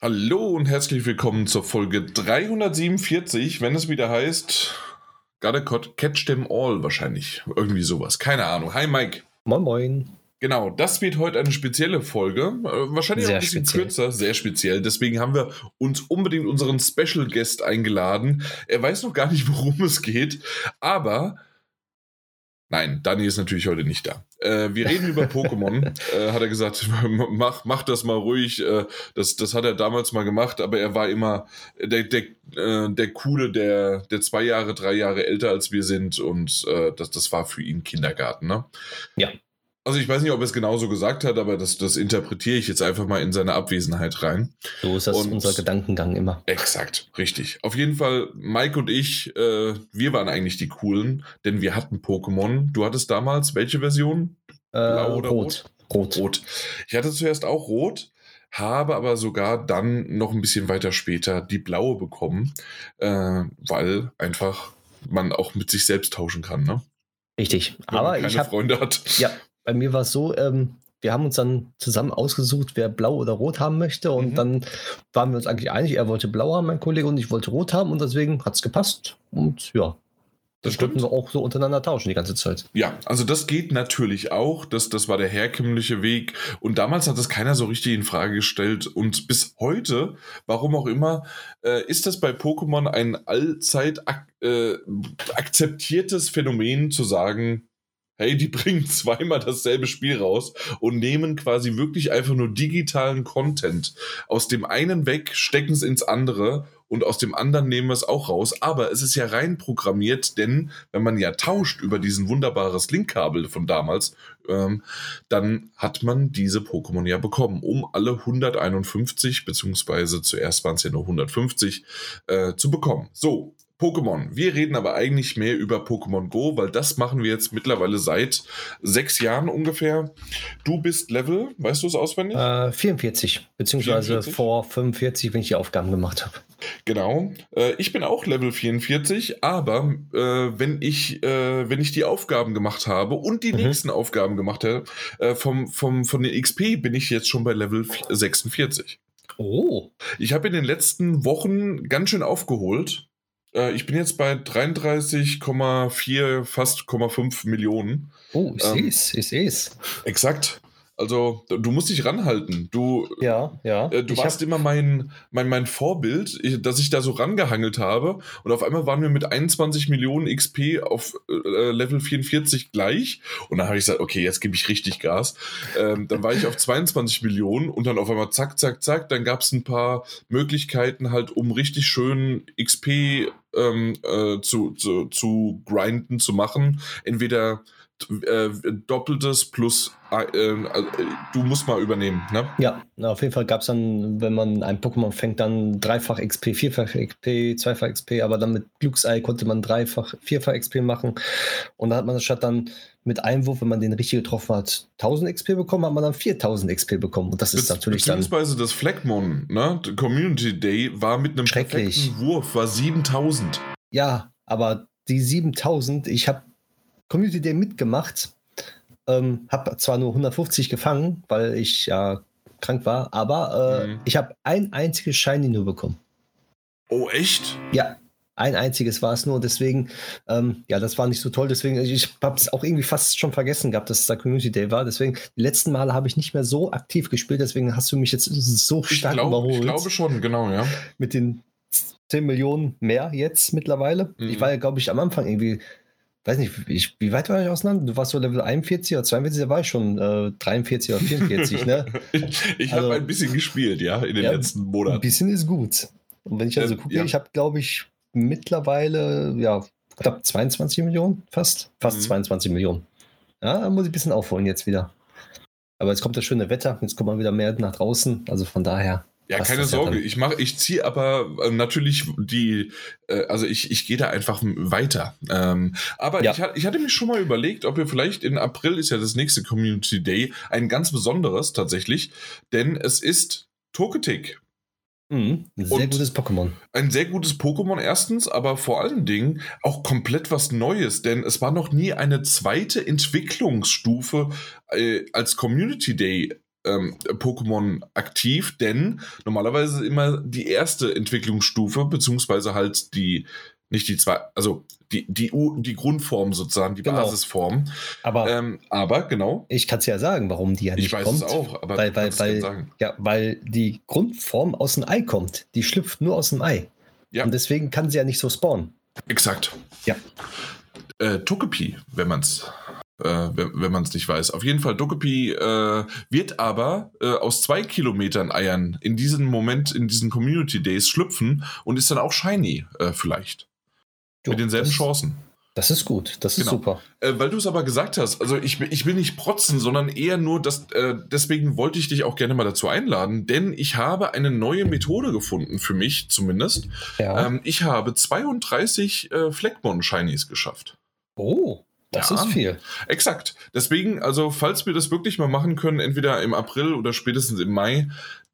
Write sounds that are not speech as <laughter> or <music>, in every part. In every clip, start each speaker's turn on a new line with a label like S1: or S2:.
S1: Hallo und herzlich willkommen zur Folge 347, wenn es wieder heißt, gotta catch them all wahrscheinlich. Irgendwie sowas. Keine Ahnung. Hi Mike.
S2: Moin Moin.
S1: Genau, das wird heute eine spezielle Folge. Äh, wahrscheinlich sehr auch ein bisschen speziell. kürzer, sehr speziell. Deswegen haben wir uns unbedingt unseren Special Guest eingeladen. Er weiß noch gar nicht, worum es geht, aber Nein, Dani ist natürlich heute nicht da. Äh, wir reden über <laughs> Pokémon, äh, hat er gesagt, <laughs> mach, mach das mal ruhig. Äh, das, das hat er damals mal gemacht, aber er war immer der, der, äh, der Coole, der, der zwei Jahre, drei Jahre älter als wir sind und äh, das, das war für ihn Kindergarten, ne?
S2: Ja.
S1: Also ich weiß nicht, ob er es genauso gesagt hat, aber das, das interpretiere ich jetzt einfach mal in seine Abwesenheit rein.
S2: So ist das und unser Gedankengang immer.
S1: Exakt, richtig. Auf jeden Fall, Mike und ich, äh, wir waren eigentlich die Coolen, denn wir hatten Pokémon. Du hattest damals welche Version?
S2: Äh, Blau oder rot.
S1: rot? Rot. Ich hatte zuerst auch rot, habe aber sogar dann noch ein bisschen weiter später die blaue bekommen, äh, weil einfach man auch mit sich selbst tauschen kann, ne?
S2: Richtig, Wenn aber ich habe
S1: Freunde hat.
S2: Ja, bei mir war es so, ähm, wir haben uns dann zusammen ausgesucht, wer blau oder rot haben möchte. Und mhm. dann waren wir uns eigentlich einig, er wollte blau haben, mein Kollege, und ich wollte rot haben. Und deswegen hat es gepasst. Und ja, das, konnten wir auch so untereinander tauschen die ganze Zeit.
S1: Ja, also das geht natürlich auch. Das, das war der herkömmliche Weg. Und damals hat das keiner so richtig in Frage gestellt. Und bis heute, warum auch immer, äh, ist das bei Pokémon ein allzeit ak äh, akzeptiertes Phänomen zu sagen, hey, die <laughs> bringen zweimal dasselbe Spiel raus und nehmen quasi wirklich einfach nur digitalen Content aus dem einen weg, stecken es ins andere und aus dem anderen nehmen wir es auch raus. Aber es ist ja rein programmiert, denn wenn man ja tauscht über diesen wunderbares Linkkabel von damals, ähm, dann hat man diese Pokémon ja bekommen, um alle 151, beziehungsweise zuerst waren es ja nur 150, äh, zu bekommen. So, Pokémon. Wir reden aber eigentlich mehr über Pokémon Go, weil das machen wir jetzt mittlerweile seit sechs Jahren ungefähr. Du bist Level, weißt du es auswendig?
S2: Äh, 44, beziehungsweise 44? vor 45, wenn ich die Aufgaben gemacht habe.
S1: Genau. Äh, ich bin auch Level 44, aber äh, wenn, ich, äh, wenn ich die Aufgaben gemacht habe und die mhm. nächsten Aufgaben gemacht habe, äh, vom, vom, von den XP bin ich jetzt schon bei Level 46.
S2: Oh.
S1: Ich habe in den letzten Wochen ganz schön aufgeholt. Äh, ich bin jetzt bei 33,4, fast 0,5 Millionen.
S2: Oh, ich ähm, sehe es, ich sehe es.
S1: Exakt. Also, du musst dich ranhalten. Du,
S2: ja, ja.
S1: Äh, du warst immer mein, mein, mein Vorbild, dass ich da so rangehangelt habe. Und auf einmal waren wir mit 21 Millionen XP auf äh, Level 44 gleich. Und dann habe ich gesagt, okay, jetzt gebe ich richtig Gas. Ähm, dann war ich auf 22 Millionen und dann auf einmal zack, zack, zack. Dann gab es ein paar Möglichkeiten halt, um richtig schön XP ähm, äh, zu, zu, zu grinden, zu machen. Entweder äh, Doppeltes plus äh, äh, du musst mal übernehmen, ne?
S2: Ja, auf jeden Fall gab es dann, wenn man ein Pokémon fängt, dann dreifach XP, vierfach XP, zweifach XP, aber dann mit Glücksei konnte man dreifach, vierfach XP machen. Und dann hat man statt dann mit Einwurf, wenn man den richtig getroffen hat, 1000 XP bekommen, hat man dann 4000 XP bekommen. Und das ist Be natürlich
S1: beziehungsweise dann. Beziehungsweise das Flagmon, ne? Community Day war mit einem perfekten Wurf, war 7000.
S2: Ja, aber die 7000, ich habe Community Day mitgemacht. Ähm, habe zwar nur 150 gefangen, weil ich ja krank war, aber äh, mhm. ich habe ein einziges Shiny nur bekommen.
S1: Oh, echt?
S2: Ja, ein einziges war es nur. Deswegen, ähm, ja, das war nicht so toll. Deswegen, ich habe es auch irgendwie fast schon vergessen gehabt, dass es da Community Day war. Deswegen, die letzten Male habe ich nicht mehr so aktiv gespielt. Deswegen hast du mich jetzt so stark
S1: ich glaub,
S2: überholt. Ich
S1: glaube schon, genau, ja.
S2: Mit den 10 Millionen mehr jetzt mittlerweile. Mhm. Ich war ja, glaube ich, am Anfang irgendwie weiß nicht, ich, wie weit war ich auseinander? Du warst so Level 41 oder 42, da war ich schon äh, 43 oder 44, ne? <laughs>
S1: ich ich also, habe ein bisschen gespielt, ja, in den ja, letzten Monaten.
S2: Ein bisschen ist gut. Und wenn ich also gucke, ja. ich habe, glaube ich, mittlerweile, ja, knapp 22 Millionen, fast, fast mhm. 22 Millionen. Ja, da muss ich ein bisschen aufholen jetzt wieder. Aber jetzt kommt das schöne Wetter, jetzt kommt man wieder mehr nach draußen, also von daher.
S1: Ja, keine Sorge. Ich mache, ich ziehe aber äh, natürlich die, äh, also ich, ich gehe da einfach weiter. Ähm, aber ja. ich, ich hatte mir schon mal überlegt, ob wir vielleicht in April ist ja das nächste Community Day ein ganz besonderes tatsächlich, denn es ist Toketic.
S2: Mhm, ein sehr Und gutes Pokémon.
S1: Ein sehr gutes Pokémon erstens, aber vor allen Dingen auch komplett was Neues, denn es war noch nie eine zweite Entwicklungsstufe äh, als Community Day ähm, Pokémon aktiv, denn normalerweise immer die erste Entwicklungsstufe, beziehungsweise halt die, nicht die zwei, also die, die, die Grundform sozusagen, die genau. Basisform.
S2: Aber,
S1: ähm, aber genau.
S2: Ich kann es ja sagen, warum die ja nicht kommt.
S1: Ich weiß kommt, es auch, aber
S2: weil, weil, weil, ja, weil die Grundform aus dem Ei kommt. Die schlüpft nur aus dem Ei. Ja. Und deswegen kann sie ja nicht so spawnen.
S1: Exakt.
S2: Ja.
S1: Äh, Togepi, wenn man es äh, wenn, wenn man es nicht weiß. Auf jeden Fall, Dokepi äh, wird aber äh, aus zwei Kilometern Eiern in diesem Moment, in diesen Community Days schlüpfen und ist dann auch shiny, äh, vielleicht. Jo, Mit denselben
S2: das,
S1: Chancen.
S2: Das ist gut, das ist genau. super.
S1: Äh, weil du es aber gesagt hast, also ich, ich will nicht protzen, sondern eher nur, dass, äh, deswegen wollte ich dich auch gerne mal dazu einladen, denn ich habe eine neue Methode gefunden, für mich zumindest. Ja. Ähm, ich habe 32 äh, Fleckmon-Shinies geschafft.
S2: Oh. Das ja, ist viel.
S1: Exakt. Deswegen, also falls wir das wirklich mal machen können, entweder im April oder spätestens im Mai,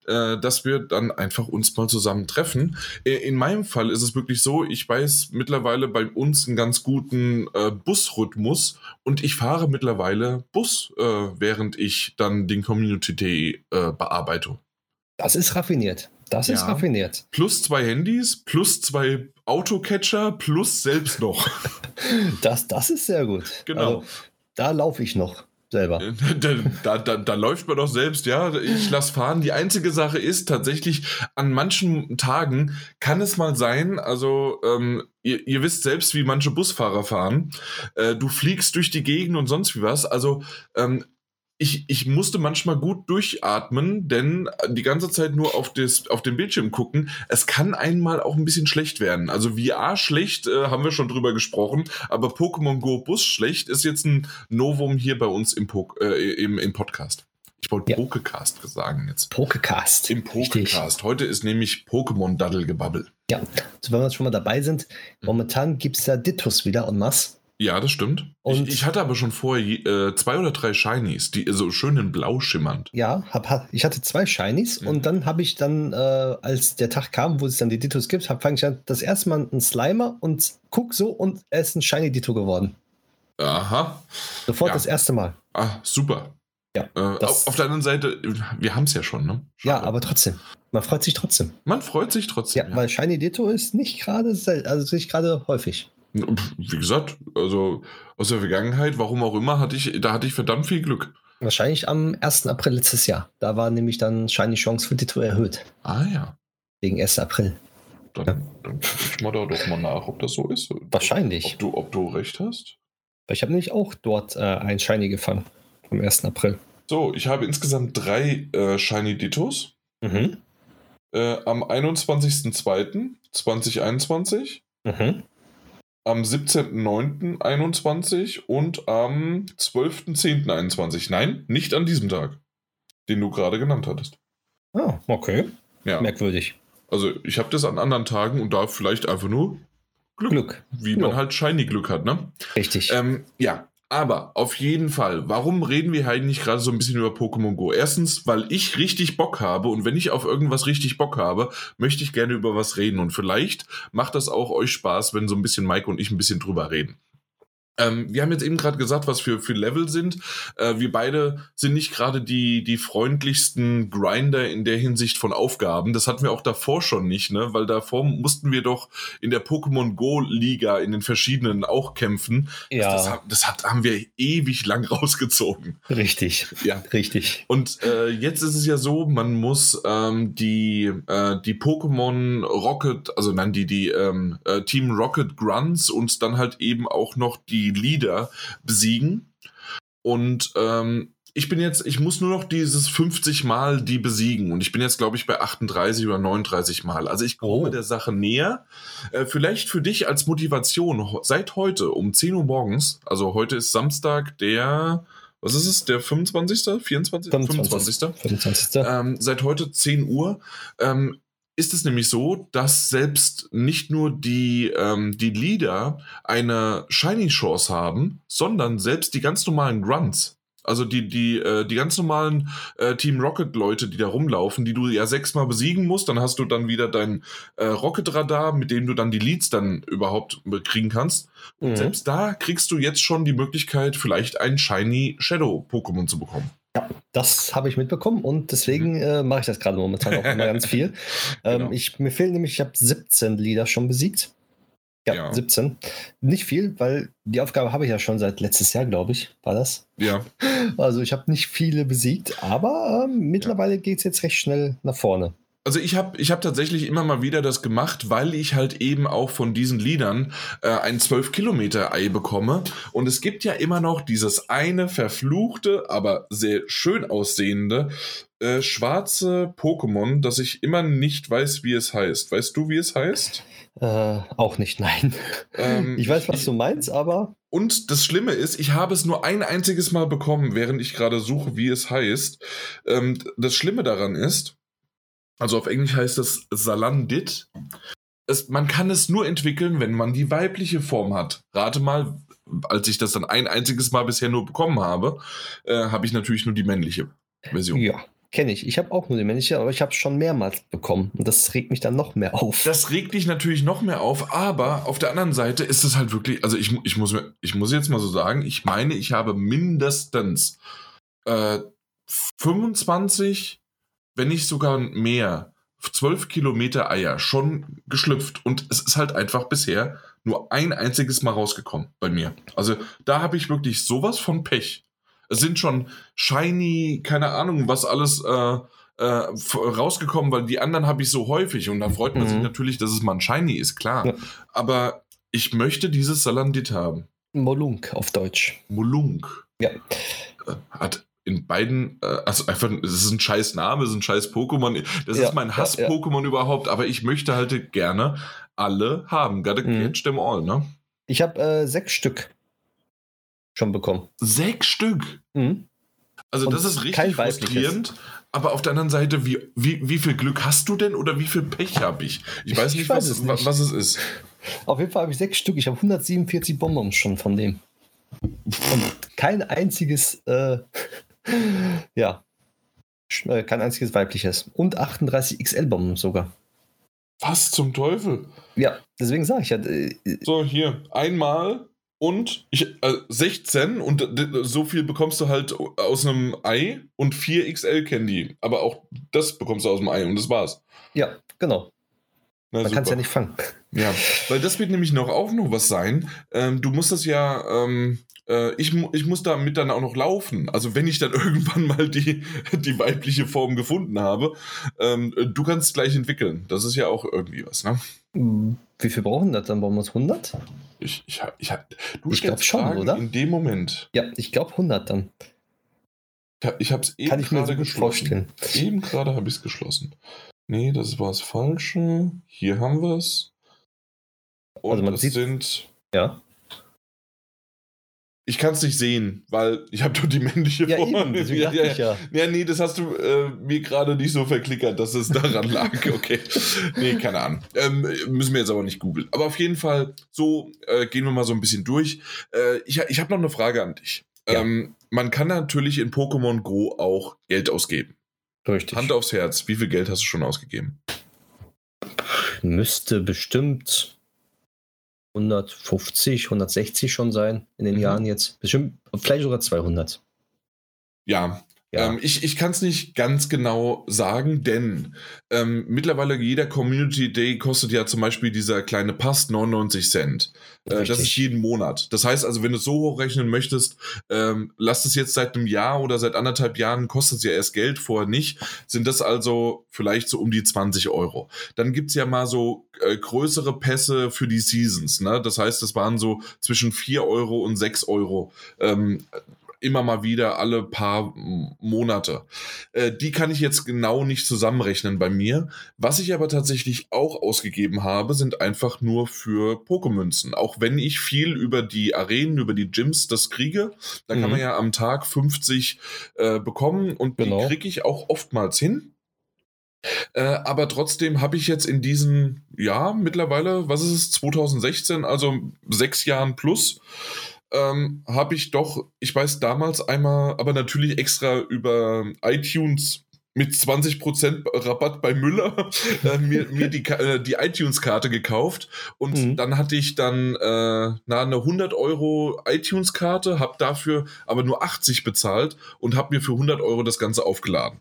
S1: äh, dass wir dann einfach uns mal zusammen treffen. Äh, in meinem Fall ist es wirklich so, ich weiß mittlerweile bei uns einen ganz guten äh, Busrhythmus und ich fahre mittlerweile Bus, äh, während ich dann den Community Day äh, bearbeite.
S2: Das ist raffiniert. Das ja. ist raffiniert.
S1: Plus zwei Handys, plus zwei Autocatcher, plus selbst noch. <laughs>
S2: Das, das ist sehr gut.
S1: Genau. Also,
S2: da laufe ich noch selber.
S1: Da, da, da, da, läuft man doch selbst, ja. Ich lasse fahren. Die einzige Sache ist tatsächlich, an manchen Tagen kann es mal sein, also ähm, ihr, ihr, wisst selbst, wie manche Busfahrer fahren. Äh, du fliegst durch die Gegend und sonst wie was. Also ähm, ich, ich musste manchmal gut durchatmen, denn die ganze Zeit nur auf, das, auf den Bildschirm gucken, es kann einmal auch ein bisschen schlecht werden. Also VR schlecht, äh, haben wir schon drüber gesprochen, aber Pokémon Go Bus schlecht ist jetzt ein Novum hier bei uns im, po äh, im, im Podcast. Ich wollte ja. Pokecast sagen jetzt.
S2: Pokecast.
S1: Im Pokecast. Heute ist nämlich Pokémon Daddle-Gebabbel.
S2: Ja, also wenn wir schon mal dabei sind, momentan gibt es ja Dittos wieder en masse.
S1: Ja, das stimmt. Ich, ich, hatte aber schon vorher äh, zwei oder drei Shinies, die so schön in Blau schimmernd.
S2: Ja, hab, ich hatte zwei Shinies mhm. und dann habe ich dann, äh, als der Tag kam, wo es dann die Dittos gibt, fange ich an, das erste Mal einen Slimer und guck so und er ist ein Shiny Ditto geworden.
S1: Aha.
S2: Sofort ja. das erste Mal.
S1: Ah, super.
S2: Ja.
S1: Äh, auf, auf, der anderen Seite, wir haben es ja schon, ne?
S2: Schade. Ja, aber trotzdem. Man freut sich trotzdem.
S1: Man freut sich trotzdem.
S2: Ja, ja. weil Shiny Ditto ist nicht gerade, also nicht gerade häufig.
S1: Wie gesagt, also aus der Vergangenheit, warum auch immer, hatte ich, da hatte ich verdammt viel Glück.
S2: Wahrscheinlich am 1. April letztes Jahr. Da war nämlich dann Shiny Chance für Ditto erhöht.
S1: Ah ja.
S2: Wegen 1. April.
S1: Dann, ja. dann ich mal da doch mal nach, ob das so ist.
S2: Wahrscheinlich.
S1: Ob du, ob du recht hast.
S2: Ich habe nämlich auch dort äh, ein Shiny gefangen. Am 1. April.
S1: So, ich habe insgesamt drei äh, Shiny Dittos.
S2: Mhm.
S1: Äh, am 21.02.2021.
S2: Mhm
S1: am 17.09.21 und am 12.10.21. Nein, nicht an diesem Tag, den du gerade genannt hattest.
S2: Ah, okay.
S1: Ja.
S2: Merkwürdig.
S1: Also ich habe das an anderen Tagen und da vielleicht einfach nur Glück. Glück. Wie man halt shiny Glück hat, ne?
S2: Richtig.
S1: Ähm, ja, aber auf jeden Fall, warum reden wir eigentlich gerade so ein bisschen über Pokémon Go? Erstens, weil ich richtig Bock habe und wenn ich auf irgendwas richtig Bock habe, möchte ich gerne über was reden und vielleicht macht das auch euch Spaß, wenn so ein bisschen Mike und ich ein bisschen drüber reden. Ähm, wir haben jetzt eben gerade gesagt, was für, für Level sind. Äh, wir beide sind nicht gerade die, die freundlichsten Grinder in der Hinsicht von Aufgaben. Das hatten wir auch davor schon nicht, ne? Weil davor mussten wir doch in der Pokémon Go Liga in den verschiedenen auch kämpfen.
S2: Ja.
S1: Das, das, das hat, haben wir ewig lang <laughs> rausgezogen.
S2: Richtig. Ja. Richtig.
S1: Und äh, jetzt ist es ja so, man muss ähm, die, äh, die Pokémon Rocket, also nein, die, die ähm, äh, Team Rocket Grunts und dann halt eben auch noch die die Leader besiegen. Und ähm, ich bin jetzt, ich muss nur noch dieses 50 Mal die besiegen und ich bin jetzt, glaube ich, bei 38 oder 39 Mal. Also ich komme oh. der Sache näher. Äh, vielleicht für dich als Motivation, seit heute um 10 Uhr morgens, also heute ist Samstag, der, was ist es, der 25., 24.,
S2: 25. 25. 25.
S1: Ähm, seit heute 10 Uhr. Ähm, ist es nämlich so, dass selbst nicht nur die, ähm, die Leader eine Shiny Chance haben, sondern selbst die ganz normalen Grunts. Also die, die, äh, die ganz normalen äh, Team Rocket-Leute, die da rumlaufen, die du ja sechsmal besiegen musst, dann hast du dann wieder dein äh, Rocket-Radar, mit dem du dann die Leads dann überhaupt kriegen kannst. Und mhm. selbst da kriegst du jetzt schon die Möglichkeit, vielleicht ein Shiny Shadow-Pokémon zu bekommen.
S2: Ja, das habe ich mitbekommen und deswegen mhm. äh, mache ich das gerade momentan auch immer ganz viel. <laughs> Ähm, genau. ich, mir fehlen nämlich, ich habe 17 Lieder schon besiegt. Ja, ja, 17. Nicht viel, weil die Aufgabe habe ich ja schon seit letztes Jahr, glaube ich, war das.
S1: Ja.
S2: Also ich habe nicht viele besiegt, aber ähm, mittlerweile ja. geht es jetzt recht schnell nach vorne.
S1: Also ich habe ich hab tatsächlich immer mal wieder das gemacht, weil ich halt eben auch von diesen Liedern äh, ein 12 Kilometer Ei bekomme. Und es gibt ja immer noch dieses eine verfluchte, aber sehr schön aussehende äh, schwarze Pokémon, das ich immer nicht weiß, wie es heißt. Weißt du, wie es heißt?
S2: Äh, auch nicht, nein. Ähm, ich weiß, was du meinst, aber.
S1: Und das Schlimme ist, ich habe es nur ein einziges Mal bekommen, während ich gerade suche, wie es heißt. Ähm, das Schlimme daran ist, also auf Englisch heißt es Salandit. Es, man kann es nur entwickeln, wenn man die weibliche Form hat. Rate mal, als ich das dann ein einziges Mal bisher nur bekommen habe, äh, habe ich natürlich nur die männliche Version.
S2: Ja, kenne ich. Ich habe auch nur die männliche, aber ich habe es schon mehrmals bekommen. Und das regt mich dann noch mehr auf.
S1: Das regt dich natürlich noch mehr auf, aber auf der anderen Seite ist es halt wirklich, also ich, ich, muss, ich muss jetzt mal so sagen, ich meine, ich habe mindestens äh, 25 wenn nicht sogar mehr, 12 Kilometer Eier schon geschlüpft und es ist halt einfach bisher nur ein einziges Mal rausgekommen bei mir. Also da habe ich wirklich sowas von Pech. Es sind schon shiny, keine Ahnung, was alles äh, äh, rausgekommen, weil die anderen habe ich so häufig und da freut man mhm. sich natürlich, dass es mal ein shiny ist, klar. Ja. Aber ich möchte dieses Salandit haben.
S2: Molunk auf Deutsch.
S1: Molunk.
S2: Ja.
S1: Äh, hat in beiden, äh, also einfach, es ist ein scheiß Name, es ist ein scheiß Pokémon. Das ja, ist mein Hass-Pokémon ja, überhaupt, aber ich möchte halt gerne alle haben. Gotta mhm. catch them all, ne?
S2: Ich habe äh, sechs Stück schon bekommen.
S1: Sechs Stück? Mhm. Also, Und das ist richtig frustrierend. Aber auf der anderen Seite, wie, wie, wie viel Glück hast du denn oder wie viel Pech habe ich? Ich weiß nicht, ich weiß was, es nicht. was es ist.
S2: Auf jeden Fall habe ich sechs Stück. Ich habe 147 Bonbons schon von dem. Und kein einziges äh, ja. Äh, kein einziges weibliches. Und 38 XL-Bomben sogar.
S1: Was zum Teufel?
S2: Ja, deswegen sage ich ja. Äh,
S1: so, hier, einmal und ich, äh, 16 und so viel bekommst du halt aus einem Ei und 4 XL Candy. Aber auch das bekommst du aus dem Ei und das war's.
S2: Ja, genau. Na, Man kann es ja nicht fangen.
S1: Ja, weil das wird nämlich noch auch noch was sein. Ähm, du musst das ja, ähm, äh, ich, ich muss damit dann auch noch laufen. Also wenn ich dann <laughs> irgendwann mal die, die weibliche Form gefunden habe, ähm, du kannst gleich entwickeln. Das ist ja auch irgendwie was, ne?
S2: Wie viel brauchen das dann? Brauchen wir 100?
S1: Ich, ich, ich,
S2: du ich glaube schon, Fragen oder?
S1: In dem Moment.
S2: Ja, ich glaube 100 dann.
S1: Ich habe es eben
S2: Kann ich mir so gut vorstellen.
S1: Eben gerade habe ich es geschlossen. Nee, das war das Falsche. Hier haben wir es. Und also man sieht, sind.
S2: Ja.
S1: Ich kann es nicht sehen, weil ich habe doch die männliche
S2: ja, Form. Eben, ja, ja,
S1: ja. ja, nee, das hast du äh, mir gerade nicht so verklickert, dass es daran lag. <laughs> Okay. Nee, keine Ahnung. Ähm, müssen wir jetzt aber nicht googeln. Aber auf jeden Fall, so äh, gehen wir mal so ein bisschen durch. Äh, ich ich habe noch eine Frage an dich. Ähm, man kann natürlich in Pokémon Go auch Geld ausgeben.
S2: Richtig.
S1: Hand aufs Herz, wie viel Geld hast du schon ausgegeben?
S2: Müsste bestimmt 150, 160 schon sein in den mhm. Jahren jetzt. Bestimmt, vielleicht sogar 200.
S1: Ja, ja. Ähm, ich ich kann es nicht ganz genau sagen, denn ähm, mittlerweile jeder Community Day kostet ja zum Beispiel dieser kleine Pass 99 Cent. Äh, das ist jeden Monat. Das heißt also, wenn du es so hochrechnen möchtest, ähm, lass es jetzt seit einem Jahr oder seit anderthalb Jahren, kostet es ja erst Geld, vorher nicht, sind das also vielleicht so um die 20 Euro. Dann gibt es ja mal so äh, größere Pässe für die Seasons. Ne? Das heißt, das waren so zwischen 4 Euro und 6 Euro. Ähm, immer mal wieder alle paar Monate. Äh, die kann ich jetzt genau nicht zusammenrechnen bei mir. Was ich aber tatsächlich auch ausgegeben habe, sind einfach nur für Pokémünzen. Auch wenn ich viel über die Arenen, über die Gyms das kriege, da mhm. kann man ja am Tag 50 äh, bekommen und genau. die kriege ich auch oftmals hin. Äh, aber trotzdem habe ich jetzt in diesen, ja, mittlerweile, was ist es, 2016, also sechs Jahren plus, ähm, habe ich doch, ich weiß damals einmal, aber natürlich extra über iTunes mit 20% Rabatt bei Müller <laughs> äh, mir, mir die, äh, die iTunes-Karte gekauft und mhm. dann hatte ich dann äh, na, eine 100 Euro iTunes-Karte, habe dafür aber nur 80 bezahlt und habe mir für 100 Euro das Ganze aufgeladen.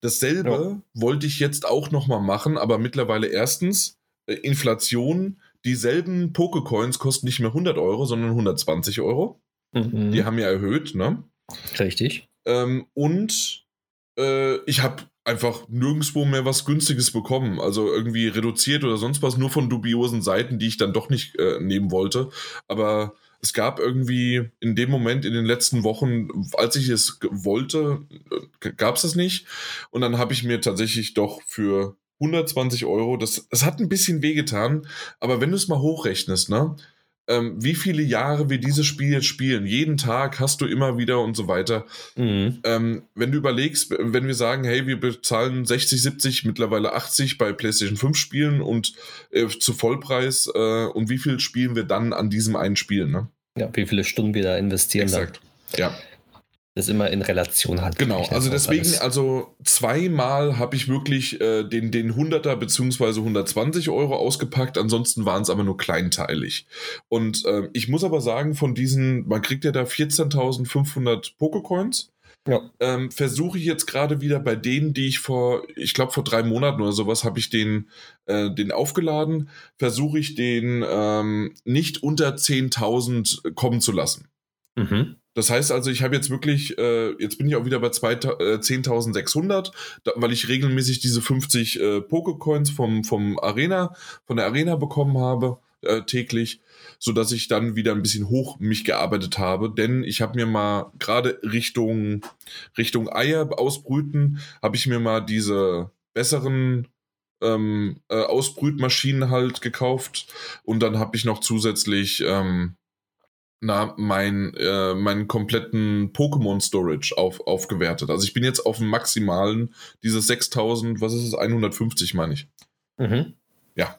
S1: Dasselbe ja. wollte ich jetzt auch nochmal machen, aber mittlerweile erstens äh, Inflation, dieselben Pokecoins kosten nicht mehr 100 Euro, sondern 120 Euro. Mhm. Die haben ja erhöht, ne?
S2: Richtig.
S1: Ähm, und äh, ich habe einfach nirgendwo mehr was Günstiges bekommen. Also irgendwie reduziert oder sonst was, nur von dubiosen Seiten, die ich dann doch nicht äh, nehmen wollte. Aber es gab irgendwie in dem Moment, in den letzten Wochen, als ich es wollte, äh, gab es das nicht. Und dann habe ich mir tatsächlich doch für 120 Euro, das, das hat ein bisschen wehgetan, aber wenn du es mal hochrechnest, ne? ähm, wie viele Jahre wir dieses Spiel jetzt spielen. Jeden Tag hast du immer wieder und so weiter. Mhm. Ähm, wenn du überlegst, wenn wir sagen, hey, wir bezahlen 60, 70, mittlerweile 80 bei PlayStation 5 Spielen und äh, zu Vollpreis äh, und wie viel spielen wir dann an diesem einen Spiel, ne?
S2: Ja, wie viele Stunden wir da investieren.
S1: Exakt. Dann. Ja
S2: das immer in Relation hat.
S1: Genau, also deswegen, alles. also zweimal habe ich wirklich äh, den, den 100er bzw. 120 Euro ausgepackt, ansonsten waren es aber nur kleinteilig. Und äh, ich muss aber sagen, von diesen, man kriegt ja da 14.500 Pokecoins. Ja. Ähm, Versuche ich jetzt gerade wieder bei denen, die ich vor, ich glaube vor drei Monaten oder sowas, habe ich den, äh, den aufgeladen, versuche ich den ähm, nicht unter 10.000 kommen zu lassen. Mhm. Das heißt also, ich habe jetzt wirklich, äh, jetzt bin ich auch wieder bei äh, 10.600, weil ich regelmäßig diese 50 äh, Pokecoins vom, vom Arena, von der Arena bekommen habe, äh, täglich, sodass ich dann wieder ein bisschen hoch mich gearbeitet habe. Denn ich habe mir mal gerade Richtung, Richtung Eier ausbrüten, habe ich mir mal diese besseren ähm, äh, Ausbrütmaschinen halt gekauft und dann habe ich noch zusätzlich ähm, na, mein, äh, meinen kompletten Pokémon Storage auf, aufgewertet. Also ich bin jetzt auf dem maximalen, dieses 6000, was ist es, 150 meine ich. Mhm. Ja.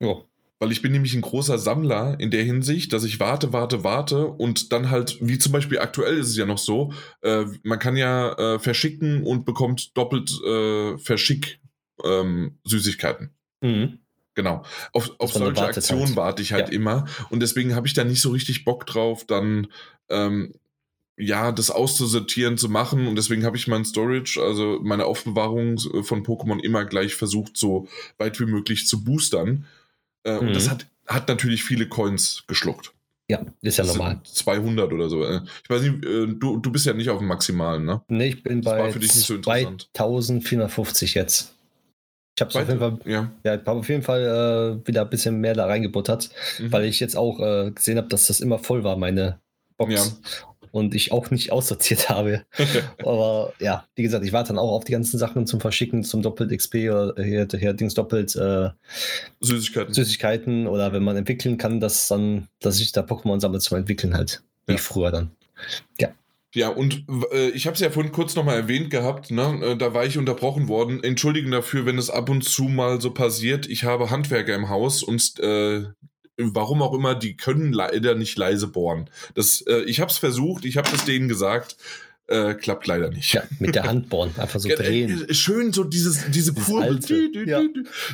S1: ja. Weil ich bin nämlich ein großer Sammler in der Hinsicht, dass ich warte, warte, warte und dann halt, wie zum Beispiel aktuell ist es ja noch so, äh, man kann ja äh, verschicken und bekommt doppelt äh, Verschick ähm, Süßigkeiten. Mhm. Genau. Auf, auf solche Aktionen halt. warte ich halt ja. immer. Und deswegen habe ich da nicht so richtig Bock drauf, dann ähm, ja, das auszusortieren, zu machen. Und deswegen habe ich mein Storage, also meine Aufbewahrung von Pokémon immer gleich versucht, so weit wie möglich zu boostern. Äh, mhm. Und das mhm. hat, hat natürlich viele Coins geschluckt.
S2: Ja, ist ja das normal.
S1: 200 oder so. Äh. Ich weiß nicht, äh, du, du bist ja nicht auf dem Maximalen, ne?
S2: Nee, ich bin das bei 2450 jetzt. Ich habe auf jeden Fall, ja. ja hab auf jeden Fall äh, wieder ein bisschen mehr da reingebuttert, mhm. weil ich jetzt auch äh, gesehen habe, dass das immer voll war, meine Box. Ja. Und ich auch nicht <laughs> aussortiert habe. <laughs> Aber ja, wie gesagt, ich warte dann auch auf die ganzen Sachen zum Verschicken, zum Doppelt XP oder hier, hier Dings doppelt äh,
S1: Süßigkeiten.
S2: Süßigkeiten oder wenn man entwickeln kann, dass dann, dass ich da Pokémon sammle zum Entwickeln halt. Wie früher dann. Ja.
S1: Ja, und äh, ich habe es ja vorhin kurz nochmal erwähnt gehabt, ne? Äh, da war ich unterbrochen worden. Entschuldigen dafür, wenn es ab und zu mal so passiert. Ich habe Handwerker im Haus und äh, warum auch immer, die können leider nicht leise bohren. Das, äh, ich habe es versucht, ich habe es denen gesagt. Äh, klappt leider nicht.
S2: Ja, mit der Hand bohren, einfach so <laughs> drehen.
S1: Äh, schön so dieses, diese Kurbel. Ja.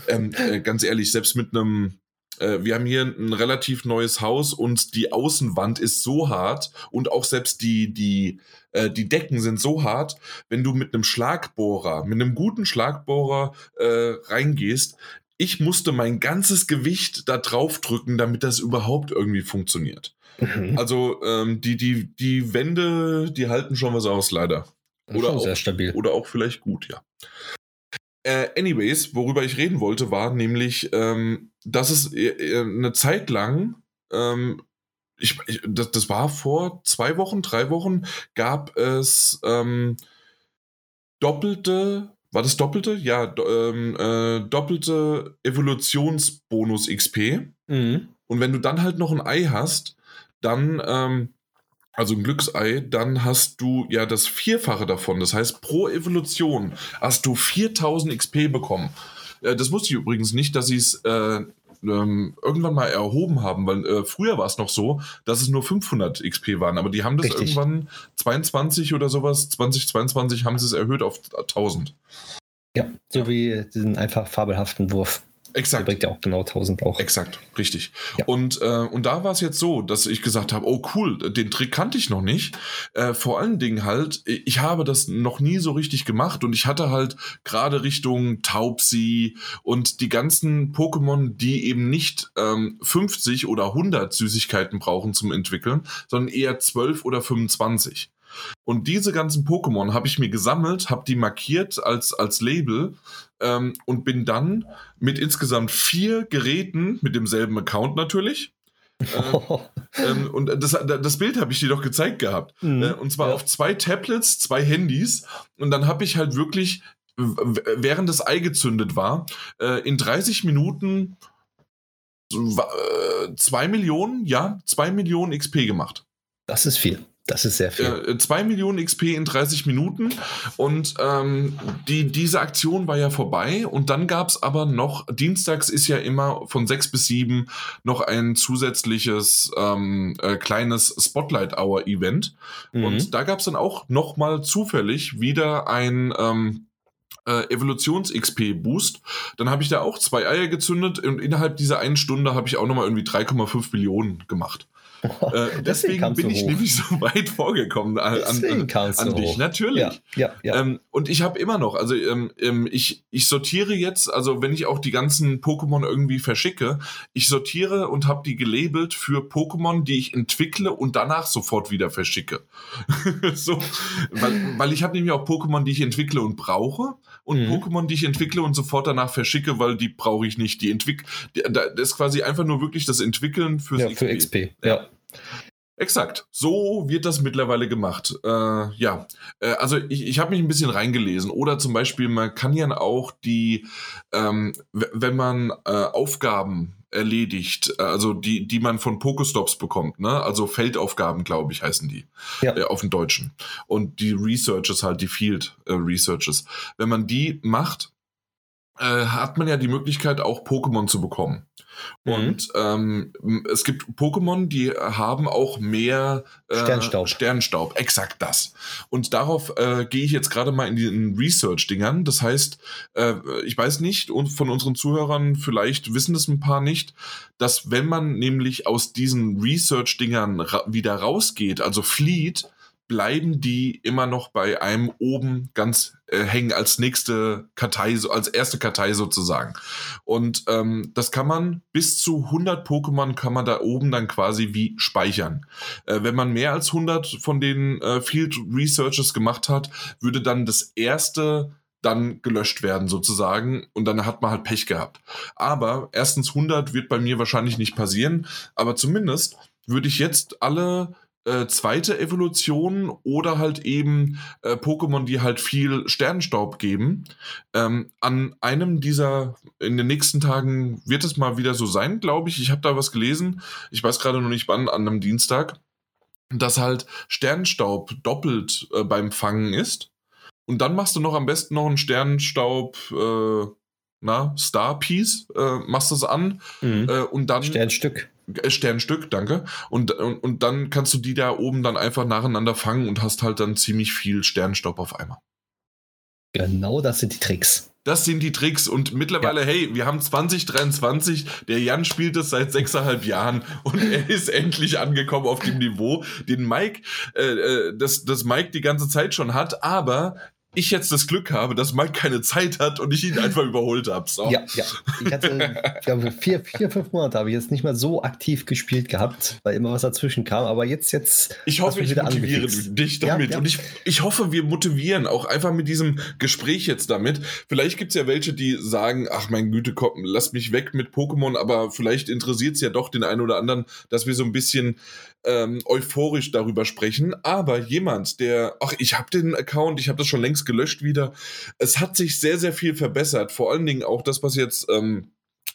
S1: Ähm, äh, ganz ehrlich, selbst mit einem äh, wir haben hier ein relativ neues Haus und die Außenwand ist so hart und auch selbst die, die, äh, die Decken sind so hart, wenn du mit einem Schlagbohrer, mit einem guten Schlagbohrer äh, reingehst, ich musste mein ganzes Gewicht da drauf drücken, damit das überhaupt irgendwie funktioniert. Mhm. Also ähm, die, die, die Wände, die halten schon was aus, leider.
S2: Oder auch, sehr stabil.
S1: Oder auch vielleicht gut, ja. Äh, anyways, worüber ich reden wollte, war nämlich, ähm, dass es äh, äh, eine Zeit lang, ähm, ich, ich, das, das, war vor zwei Wochen, drei Wochen, gab es ähm, doppelte, war das doppelte? Ja, do, ähm, äh, doppelte Evolutionsbonus XP. Mhm. Und wenn du dann halt noch ein Ei hast, dann ähm, also ein Glücksei, dann hast du ja das Vierfache davon. Das heißt, pro Evolution hast du 4000 XP bekommen. Äh, das wusste ich übrigens nicht, dass sie es äh, ähm, irgendwann mal erhoben haben, weil äh, früher war es noch so, dass es nur 500 XP waren, aber die haben das
S2: Richtig.
S1: irgendwann 22 oder sowas, 2022 haben sie es erhöht auf 1000.
S2: Ja, so wie diesen einfach fabelhaften Wurf. Der
S1: Exakt.
S2: bringt ja auch genau 1000 auch.
S1: Exakt, richtig.
S2: Ja.
S1: Und, äh, und da war es jetzt so, dass ich gesagt habe, oh cool, den Trick kannte ich noch nicht. Äh, vor allen Dingen halt, ich habe das noch nie so richtig gemacht und ich hatte halt gerade Richtung Taubsi und die ganzen Pokémon, die eben nicht ähm, 50 oder 100 Süßigkeiten brauchen zum Entwickeln, sondern eher 12 oder 25. Und diese ganzen Pokémon habe ich mir gesammelt, habe die markiert als, als Label ähm, und bin dann mit insgesamt vier Geräten, mit demselben Account natürlich. Ähm, und das, das Bild habe ich dir doch gezeigt gehabt.
S2: Mhm.
S1: Äh, und zwar
S2: Ja.
S1: auf zwei Tablets, zwei Handys. Und dann habe ich halt wirklich, während das Ei gezündet war, äh, in 30 Minuten äh, zwei Millionen, ja, zwei Millionen XP gemacht.
S2: Das ist viel. Das ist sehr viel.
S1: Äh, 2 Millionen XP in 30 Minuten und ähm, die, diese Aktion war ja vorbei und dann gab es aber noch, dienstags ist ja immer von 6 bis 7 noch ein zusätzliches ähm, äh, kleines Spotlight Hour Event
S2: Mhm.
S1: und da gab es dann auch nochmal zufällig wieder ein ähm, äh, Evolutions-XP-Boost. Dann habe ich da auch zwei Eier gezündet und innerhalb dieser einen Stunde habe ich auch nochmal irgendwie 3,5 Millionen gemacht. Äh, <laughs> deswegen
S2: kamst
S1: bin ich
S2: hoch.
S1: nämlich so weit vorgekommen an,
S2: Deswegen
S1: an, an dich.
S2: hoch.
S1: Natürlich.
S2: Ja, ja, ja.
S1: Ähm, und ich habe immer noch, also ähm, ähm, ich, ich sortiere jetzt, also wenn ich auch die ganzen Pokémon irgendwie verschicke, ich sortiere und habe die gelabelt für Pokémon, die ich entwickle und danach sofort wieder verschicke. <laughs> so, weil, weil ich habe nämlich auch Pokémon, die ich entwickle und brauche und
S2: Mhm.
S1: Pokémon, die ich entwickle und sofort danach verschicke, weil die brauche ich nicht. Die entwick die- da- ist quasi einfach nur wirklich das Entwickeln fürs
S2: ja, für XP. Ja.
S1: Exakt. So wird das mittlerweile gemacht. Äh, ja, äh, also ich, ich habe mich ein bisschen reingelesen. Oder zum Beispiel, man kann ja auch die, ähm, wenn man äh, Aufgaben erledigt, äh, also die, die man von Pokestops bekommt, ne? Also Feldaufgaben, glaube ich, heißen die
S2: Ja.
S1: äh, auf dem Deutschen. Und die Researches halt, die Field äh, Researches. Wenn man die macht, äh, hat man ja die Möglichkeit, auch Pokémon zu bekommen.
S2: Mhm.
S1: Und ähm, es gibt Pokémon, die haben auch mehr äh,
S2: Sternstaub.
S1: Sternstaub, exakt das. Und darauf äh, gehe ich jetzt gerade mal in den Research-Dingern. Das heißt, äh, ich weiß nicht, und von unseren Zuhörern vielleicht wissen das ein paar nicht, dass wenn man nämlich aus diesen Research-Dingern ra wieder rausgeht, also flieht, bleiben die immer noch bei einem oben ganz äh, hängen als nächste Kartei, so als erste Kartei sozusagen. Und ähm, das kann man bis zu 100 Pokémon kann man da oben dann quasi wie speichern. Äh, wenn man mehr als 100 von den äh, Field Researches gemacht hat, würde dann das erste dann gelöscht werden sozusagen und dann hat man halt Pech gehabt. Aber erstens 100 wird bei mir wahrscheinlich nicht passieren, aber zumindest würde ich jetzt alle äh, zweite Evolution oder halt eben äh, Pokémon, die halt viel Sternenstaub geben. Ähm, an einem dieser, in den nächsten Tagen wird es mal wieder so sein, glaube ich. Ich habe da was gelesen. Ich weiß gerade noch nicht wann, an einem Dienstag, dass halt Sternenstaub doppelt äh, beim Fangen ist. Und dann machst du noch am besten noch einen Sternenstaub, äh, na, Star Piece, äh, machst das an
S2: Mhm.
S1: äh, und dann
S2: Sternstück.
S1: Äh, Sternstück, danke. Und, und, und dann kannst du die da oben dann einfach nacheinander fangen und hast halt dann ziemlich viel Sternstaub auf einmal.
S2: Genau das sind die Tricks.
S1: Das sind die Tricks und mittlerweile, hey, wir haben 2023, der Jan spielt es seit sechseinhalb Jahren <laughs> und er ist endlich angekommen auf dem Niveau, den Mike, äh, äh, das, das Mike die ganze Zeit schon hat, aber ich jetzt das Glück habe, dass Mike keine Zeit hat und ich ihn einfach überholt habe. So.
S2: Ja, ja. Ich hatte, ich glaube, vier, vier, fünf Monate habe ich jetzt nicht mehr so aktiv gespielt gehabt, weil immer was dazwischen kam. Aber jetzt, jetzt.
S1: Ich hoffe, ich motiviere
S2: angefixt.
S1: dich
S2: Ja,
S1: damit.
S2: ja.
S1: Und ich, ich hoffe, wir motivieren auch einfach mit diesem Gespräch jetzt damit. Vielleicht gibt es ja welche, die sagen, ach mein Güte, komm, lass mich weg mit Pokémon, aber vielleicht interessiert es ja doch den einen oder anderen, dass wir so ein bisschen ähm, euphorisch darüber sprechen. Aber jemand, der, ach, ich habe den Account, ich habe das schon längst gelöscht wieder. Es hat sich sehr, sehr viel verbessert. Vor allen Dingen auch das, was jetzt... Ähm,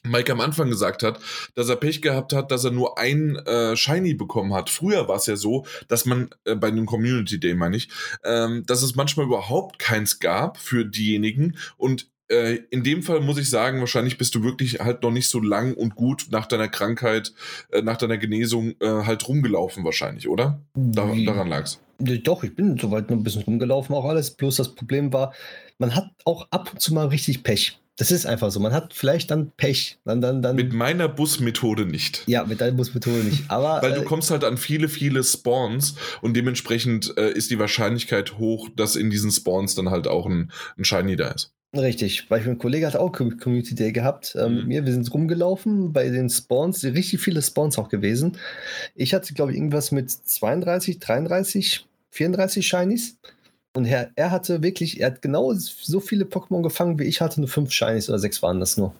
S1: Mike am Anfang gesagt hat, dass er Pech gehabt hat, dass er nur ein äh, Shiny bekommen hat. Früher war es ja so, dass man äh, bei einem Community Day meine ich, ähm, dass es manchmal überhaupt keins gab für diejenigen und äh, in dem Fall muss ich sagen, wahrscheinlich bist du wirklich halt noch nicht so lang und gut nach deiner Krankheit, äh, nach deiner Genesung äh, halt rumgelaufen wahrscheinlich, oder? Da, daran lag's.
S2: Doch, ich bin soweit noch ein bisschen rumgelaufen, auch alles. Bloß das Problem war, man hat auch ab und zu mal richtig Pech. Das ist einfach so. Man hat vielleicht dann Pech. Dann, dann, dann
S1: mit meiner Busmethode nicht.
S2: Ja, mit deiner Busmethode nicht. Aber, <laughs>
S1: Weil du äh, kommst halt an viele, viele Spawns und dementsprechend äh, ist die Wahrscheinlichkeit hoch, dass in diesen Spawns dann halt auch ein, ein Shiny da ist.
S2: Richtig, weil ein Kollege hat auch Community Day gehabt. Ähm, mhm. wir, wir sind rumgelaufen bei den Spawns, richtig viele Spawns auch gewesen. Ich hatte, glaube ich, irgendwas mit 32, 33, 34 Shinies. Und er, er hatte wirklich, er hat genau so viele Pokémon gefangen, wie ich hatte, nur fünf Shinies oder sechs waren das nur.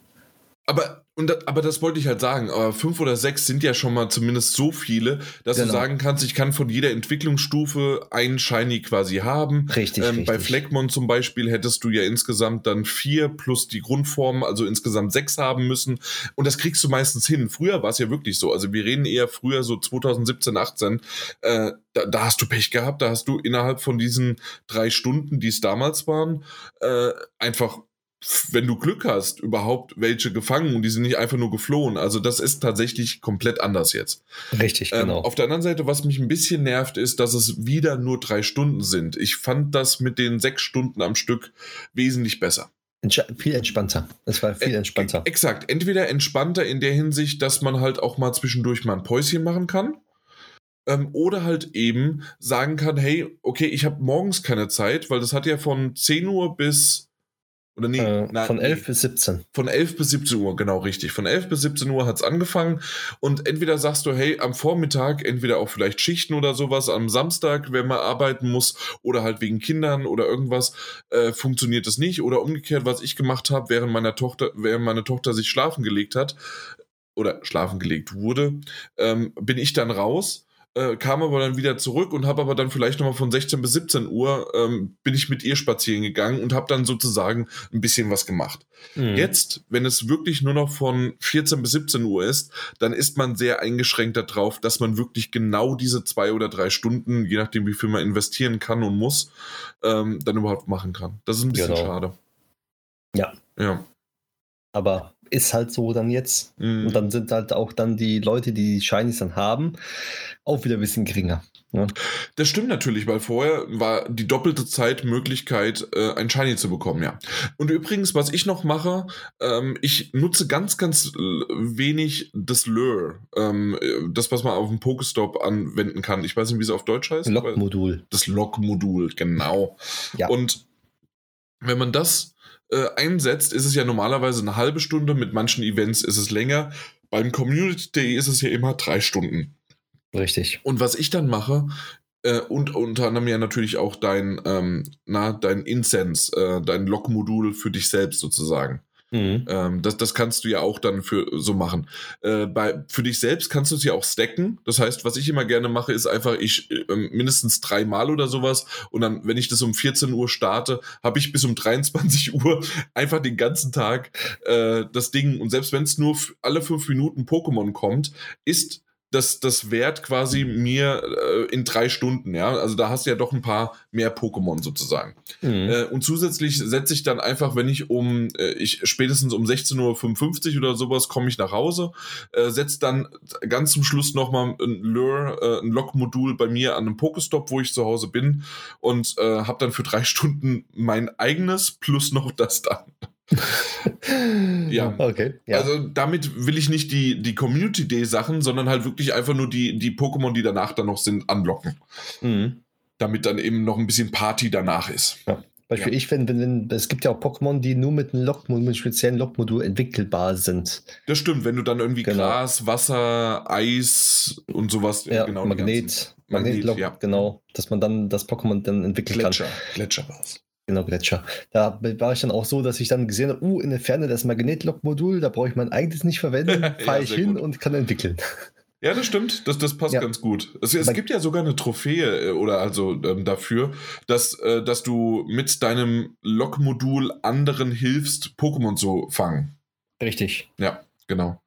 S1: Aber, und, aber das wollte ich halt sagen. Aber fünf oder sechs sind ja schon mal zumindest so viele, dass genau. du sagen kannst, ich kann von jeder Entwicklungsstufe einen Shiny quasi haben.
S2: Richtig, ähm, richtig.
S1: Bei Fleckmon zum Beispiel hättest du ja insgesamt dann vier plus die Grundform, also insgesamt sechs haben müssen. Und das kriegst du meistens hin. Früher war es ja wirklich so. Also wir reden eher früher so 2017, 18. Äh, da, da hast du Pech gehabt. Da hast du innerhalb von diesen drei Stunden, die es damals waren, äh, einfach wenn du Glück hast, überhaupt welche gefangen und die sind nicht einfach nur geflohen. Also das ist tatsächlich komplett anders jetzt.
S2: Richtig, ähm, genau.
S1: Auf der anderen Seite, was mich ein bisschen nervt, ist, dass es wieder nur drei Stunden sind. Ich fand das mit den sechs Stunden am Stück wesentlich besser.
S2: Entsch viel entspannter. Es war viel entspannter.
S1: Äh, exakt. Entweder entspannter in der Hinsicht, dass man halt auch mal zwischendurch mal ein Päuschen machen kann. Ähm, oder halt eben sagen kann, hey, okay, ich habe morgens keine Zeit, weil das hat ja von 10 Uhr bis
S2: oder nee, äh, nein, von 11 nee. bis 17.
S1: Von 11 bis 17 Uhr, genau richtig. Von 11 bis 17 Uhr hat es angefangen. Und entweder sagst du, hey, am Vormittag, entweder auch vielleicht Schichten oder sowas, am Samstag, wenn man arbeiten muss, oder halt wegen Kindern oder irgendwas, äh, funktioniert das nicht. Oder umgekehrt, was ich gemacht habe, während meiner Tochter, während meine Tochter sich schlafen gelegt hat, oder schlafen gelegt wurde, ähm, bin ich dann raus äh, kam aber dann wieder zurück und habe aber dann vielleicht nochmal von 16 bis 17 Uhr ähm, bin ich mit ihr spazieren gegangen und habe dann sozusagen ein bisschen was gemacht. Mhm. Jetzt, wenn es wirklich nur noch von 14 bis 17 Uhr ist, dann ist man sehr eingeschränkt darauf, dass man wirklich genau diese zwei oder drei Stunden, je nachdem wie viel man investieren kann und muss, ähm, dann überhaupt machen kann. Das ist ein bisschen genau. schade.
S2: Ja.
S1: Ja.
S2: Aber ist halt so dann jetzt. Mhm. Und dann sind halt auch dann die Leute, die die Shinies dann haben, auch wieder ein bisschen geringer. Ja.
S1: Das stimmt natürlich, weil vorher war die doppelte Zeit Möglichkeit, äh, ein Shiny zu bekommen, ja. Und übrigens, was ich noch mache, ähm, ich nutze ganz, ganz wenig das Lure. Ähm, das, was man auf dem Pokestop anwenden kann. Ich weiß nicht, wie es auf Deutsch heißt.
S2: Lockmodul.
S1: Das Lockmodul, genau. Ja. Und wenn man das äh, einsetzt, ist es ja normalerweise eine halbe Stunde. Mit manchen Events ist es länger. Beim Community Day ist es ja immer drei Stunden.
S2: Richtig.
S1: Und was ich dann mache, äh, und unter anderem ja natürlich auch dein, ähm, na, dein Incense, äh, dein Log-Modul für dich selbst sozusagen. Mhm. Ähm, das, das kannst du ja auch dann für so machen. Äh, bei, für dich selbst kannst du es ja auch stacken. Das heißt, was ich immer gerne mache, ist einfach, ich äh, mindestens dreimal oder sowas. Und dann, wenn ich das um 14 Uhr starte, habe ich bis um 23 <laughs> Uhr einfach den ganzen Tag äh, das Ding. Und selbst wenn es nur alle fünf Minuten Pokémon kommt, ist das, das wert quasi mir äh, in drei Stunden, ja. Also da hast du ja doch ein paar mehr Pokémon sozusagen. Mhm. Äh, und zusätzlich setze ich dann einfach, wenn ich um, äh, ich spätestens um 16.55 Uhr oder sowas komme ich nach Hause, äh, setze dann ganz zum Schluss nochmal ein Lure, äh, ein Log-Modul bei mir an einem Pokestop, wo ich zu Hause bin und äh, habe dann für drei <laughs> Stunden mein eigenes plus noch das dann. Ja. <laughs>
S2: Okay.
S1: Ja. Also damit will ich nicht die, die Community Day Sachen, sondern halt wirklich einfach nur die, die Pokémon, die danach dann noch sind, anlocken. Mhm. Damit dann eben noch ein bisschen Party danach ist.
S2: Ja. Beispiel ja. ich, wenn, wenn, wenn, es gibt ja auch Pokémon, die nur mit einem Lokmodul, mit einem speziellen Lokmodul entwickelbar sind.
S1: Das stimmt, wenn du dann irgendwie genau. Glas, Wasser, Eis und sowas
S2: ja, genau Magnet, Magnet, Magnet ja. genau, dass man dann das Pokémon dann entwickeln
S1: Gletscher,
S2: kann.
S1: Gletscher, Gletscher war's.
S2: Genau, Gletscher. Da war ich dann auch so, dass ich dann gesehen habe, uh, in der Ferne das Magnetlok-Modul, da brauche ich mein eigenes nicht verwenden, <laughs> fahre ja, ich hin gut. und kann entwickeln.
S1: Ja, das stimmt. Das, das passt ja. ganz gut. Es, es gibt ja sogar eine Trophäe äh, oder also ähm, dafür, dass, äh, dass du mit deinem Lok-Modul anderen hilfst, Pokémon zu fangen.
S2: Richtig.
S1: Ja, genau.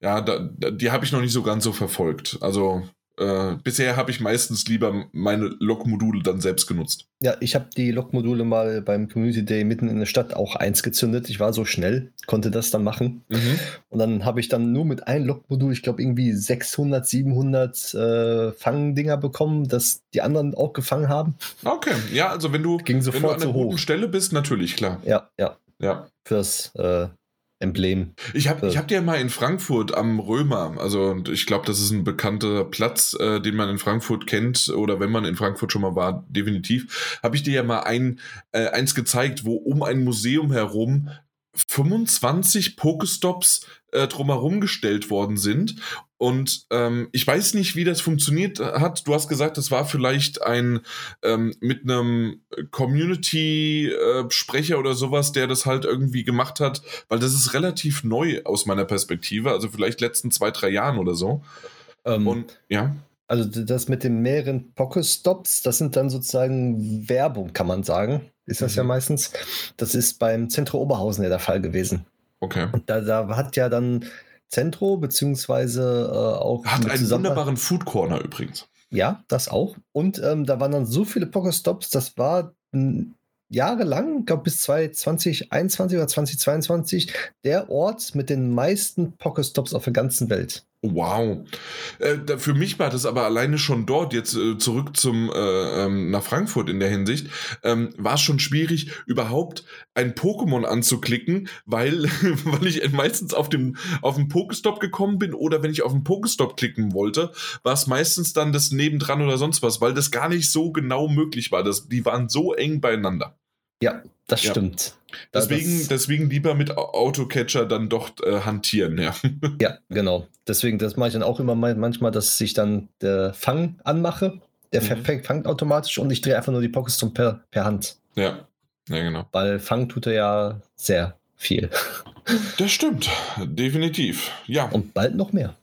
S1: Ja, da, die habe ich noch nicht so ganz so verfolgt. Also äh, bisher habe ich meistens lieber meine Log-Module dann selbst genutzt.
S2: Ja, ich habe die Log-Module mal beim Community Day mitten in der Stadt auch eins gezündet. Ich war so schnell, konnte das dann machen. Mhm. Und dann habe ich dann nur mit einem Log-Modul, ich glaube irgendwie 600, 700 äh, Fangdinger bekommen, dass die anderen auch gefangen haben.
S1: Okay, ja, also wenn du,
S2: Ging
S1: wenn
S2: du an
S1: einer guten Stelle bist, natürlich, klar.
S2: Ja, ja.
S1: Ja.
S2: Fürs äh, Emblem.
S1: Ich habe ich hab dir mal in Frankfurt am Römer, also ich glaube, das ist ein bekannter Platz, äh, den man in Frankfurt kennt oder wenn man in Frankfurt schon mal war, definitiv, habe ich dir ja mal ein, äh, eins gezeigt, wo um ein Museum herum 25 Pokestops äh, drumherum gestellt worden sind. Und ähm, ich weiß nicht, wie das funktioniert hat. Du hast gesagt, das war vielleicht ein ähm, mit einem Community-Sprecher äh, oder sowas, der das halt irgendwie gemacht hat, weil das ist relativ neu aus meiner Perspektive, also vielleicht letzten zwei, drei Jahren oder so.
S2: Ähm, Und ja. Also das mit den mehreren Pokestops, das sind dann sozusagen Werbung, kann man sagen. Ist das mhm. ja meistens. Das ist beim Zentro Oberhausen ja der Fall gewesen.
S1: Okay.
S2: Da, da hat ja dann Centro, beziehungsweise äh, auch.
S1: Hat einen wunderbaren Food Corner übrigens.
S2: Ja, das auch. Und ähm, da waren dann so viele Pokestops, das war jahrelang, ich glaube bis 2021 oder 2022, der Ort mit den meisten Pokestops auf der ganzen Welt.
S1: Wow. Äh, für mich war das aber alleine schon dort, jetzt äh, zurück zum äh, ähm, nach Frankfurt in der Hinsicht, ähm, war es schon schwierig, überhaupt ein Pokémon anzuklicken, weil, <laughs> weil ich meistens auf dem, auf den Pokestop gekommen bin oder wenn ich auf den Pokestop klicken wollte, war es meistens dann das nebendran oder sonst was, weil das gar nicht so genau möglich war. Das, die waren so eng beieinander.
S2: Ja, das ja. stimmt.
S1: Deswegen, das, deswegen lieber mit Autocatcher dann doch äh, hantieren, ja. <laughs>
S2: Ja, genau. Deswegen, das mache ich dann auch immer manchmal, dass ich dann der Fang anmache. Der mhm. fängt automatisch und ich drehe einfach nur die Pockets zum per, per Hand.
S1: Ja. ja, genau.
S2: Weil Fang tut er ja sehr viel. <laughs>
S1: Das stimmt, definitiv. Ja.
S2: Und bald noch mehr.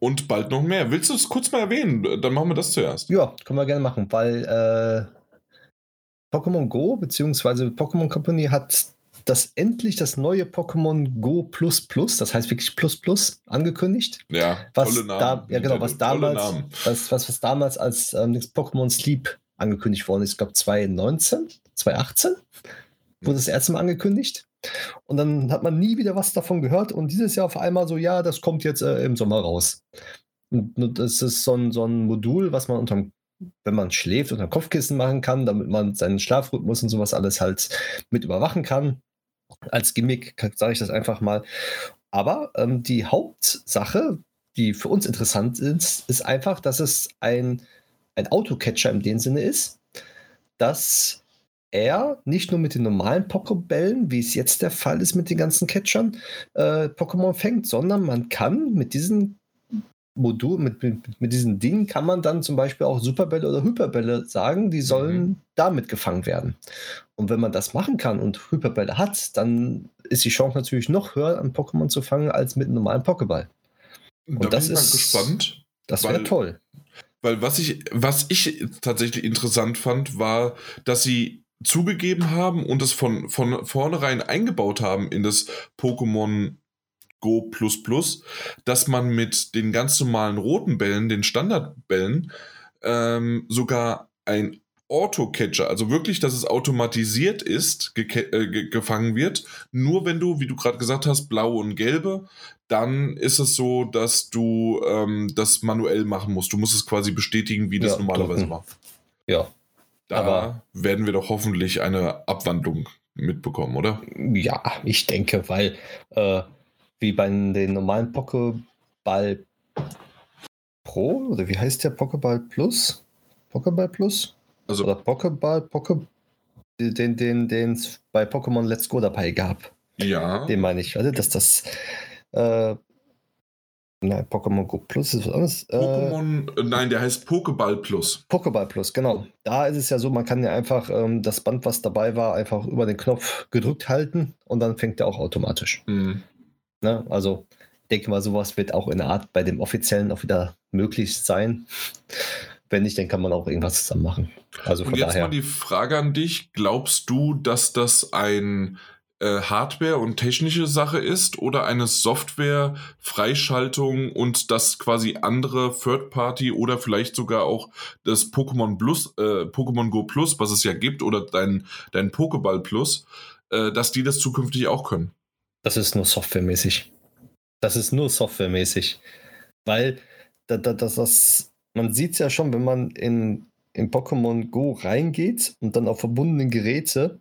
S1: Und bald noch mehr. Willst du es kurz mal erwähnen? Dann machen wir das zuerst.
S2: Ja, können wir gerne machen, weil äh, Pokémon Go bzw. Pokémon Company hat das endlich das neue Pokémon Go Plus Plus, das heißt wirklich Plus Plus, angekündigt.
S1: Ja,
S2: was tolle Namen. Da, ja, genau, was damals, was, was, was damals als ähm, Pokémon Sleep angekündigt worden ist. Ich glaube 2019, 2018 wurde das erste Mal angekündigt. Und dann hat man nie wieder was davon gehört. Und dieses Jahr auf einmal so, ja, das kommt jetzt äh, im Sommer raus. Und das ist so ein, so ein Modul, was man unterm wenn man schläft, unter Kopfkissen machen kann, damit man seinen Schlafrhythmus und sowas alles halt mit überwachen kann. Als Gimmick sage ich das einfach mal. Aber ähm, die Hauptsache, die für uns interessant ist, ist einfach, dass es ein, ein Autocatcher in dem Sinne ist, dass er nicht nur mit den normalen Pokébällen, wie es jetzt der Fall ist mit den ganzen Catchern, äh, Pokémon fängt, sondern man kann mit diesen Modul, mit, mit, mit diesen Dingen kann man dann zum Beispiel auch Superbälle oder Hyperbälle sagen, die sollen mhm. damit gefangen werden. Und wenn man das machen kann und Hyperbälle hat, dann ist die Chance natürlich noch höher, an Pokémon zu fangen, als mit einem normalen Pokéball.
S1: Und da das bin ich ist gespannt.
S2: Das wäre toll.
S1: Weil was ich, was ich tatsächlich interessant fand, war, dass sie zugegeben haben und es von, von vornherein eingebaut haben in das Pokémon Go dass man mit den ganz normalen roten Bällen, den Standardbällen, ähm, sogar ein Auto-Catcher, also wirklich, dass es automatisiert ist, äh, gefangen wird. Nur wenn du, wie du gerade gesagt hast, blaue und gelbe, dann ist es so, dass du ähm, das manuell machen musst. Du musst es quasi bestätigen, wie das ja, normalerweise war.
S2: Ja.
S1: Da Aber werden wir doch hoffentlich eine Abwandlung mitbekommen, oder?
S2: Ja, ich denke, weil äh, wie bei den normalen Pokéball Pro oder wie heißt der Pokéball Plus? Pokéball Plus?
S1: Also
S2: oder Pokéball, Poké, den den den es bei Pokémon Let's Go dabei gab.
S1: Ja.
S2: Den meine ich, also dass das äh, Nein, Pokémon Go Plus ist was anderes.
S1: Äh, Pokémon, äh, nein, der heißt Pokéball Plus.
S2: Pokéball Plus, genau. Da ist es ja so, man kann ja einfach ähm, das Band, was dabei war, einfach über den Knopf gedrückt halten und dann fängt er auch automatisch.
S1: Mhm.
S2: Ne? Also ich denke mal, sowas wird auch in der Art bei dem offiziellen auch wieder möglich sein. Wenn nicht, dann kann man auch irgendwas zusammen machen. Also
S1: Und jetzt
S2: daher.
S1: mal die Frage an dich: Glaubst du, dass das ein äh, Hardware und technische Sache ist oder eine Software-Freischaltung und das quasi andere Third-Party oder vielleicht sogar auch das Pokémon Plus, äh, Pokémon Go Plus, was es ja gibt, oder dein, dein Pokéball Plus, äh, dass die das zukünftig auch können.
S2: Das ist nur softwaremäßig. Das ist nur softwaremäßig. Weil da, da, das, das, man sieht es ja schon, wenn man in, in Pokémon Go reingeht und dann auf verbundene Geräte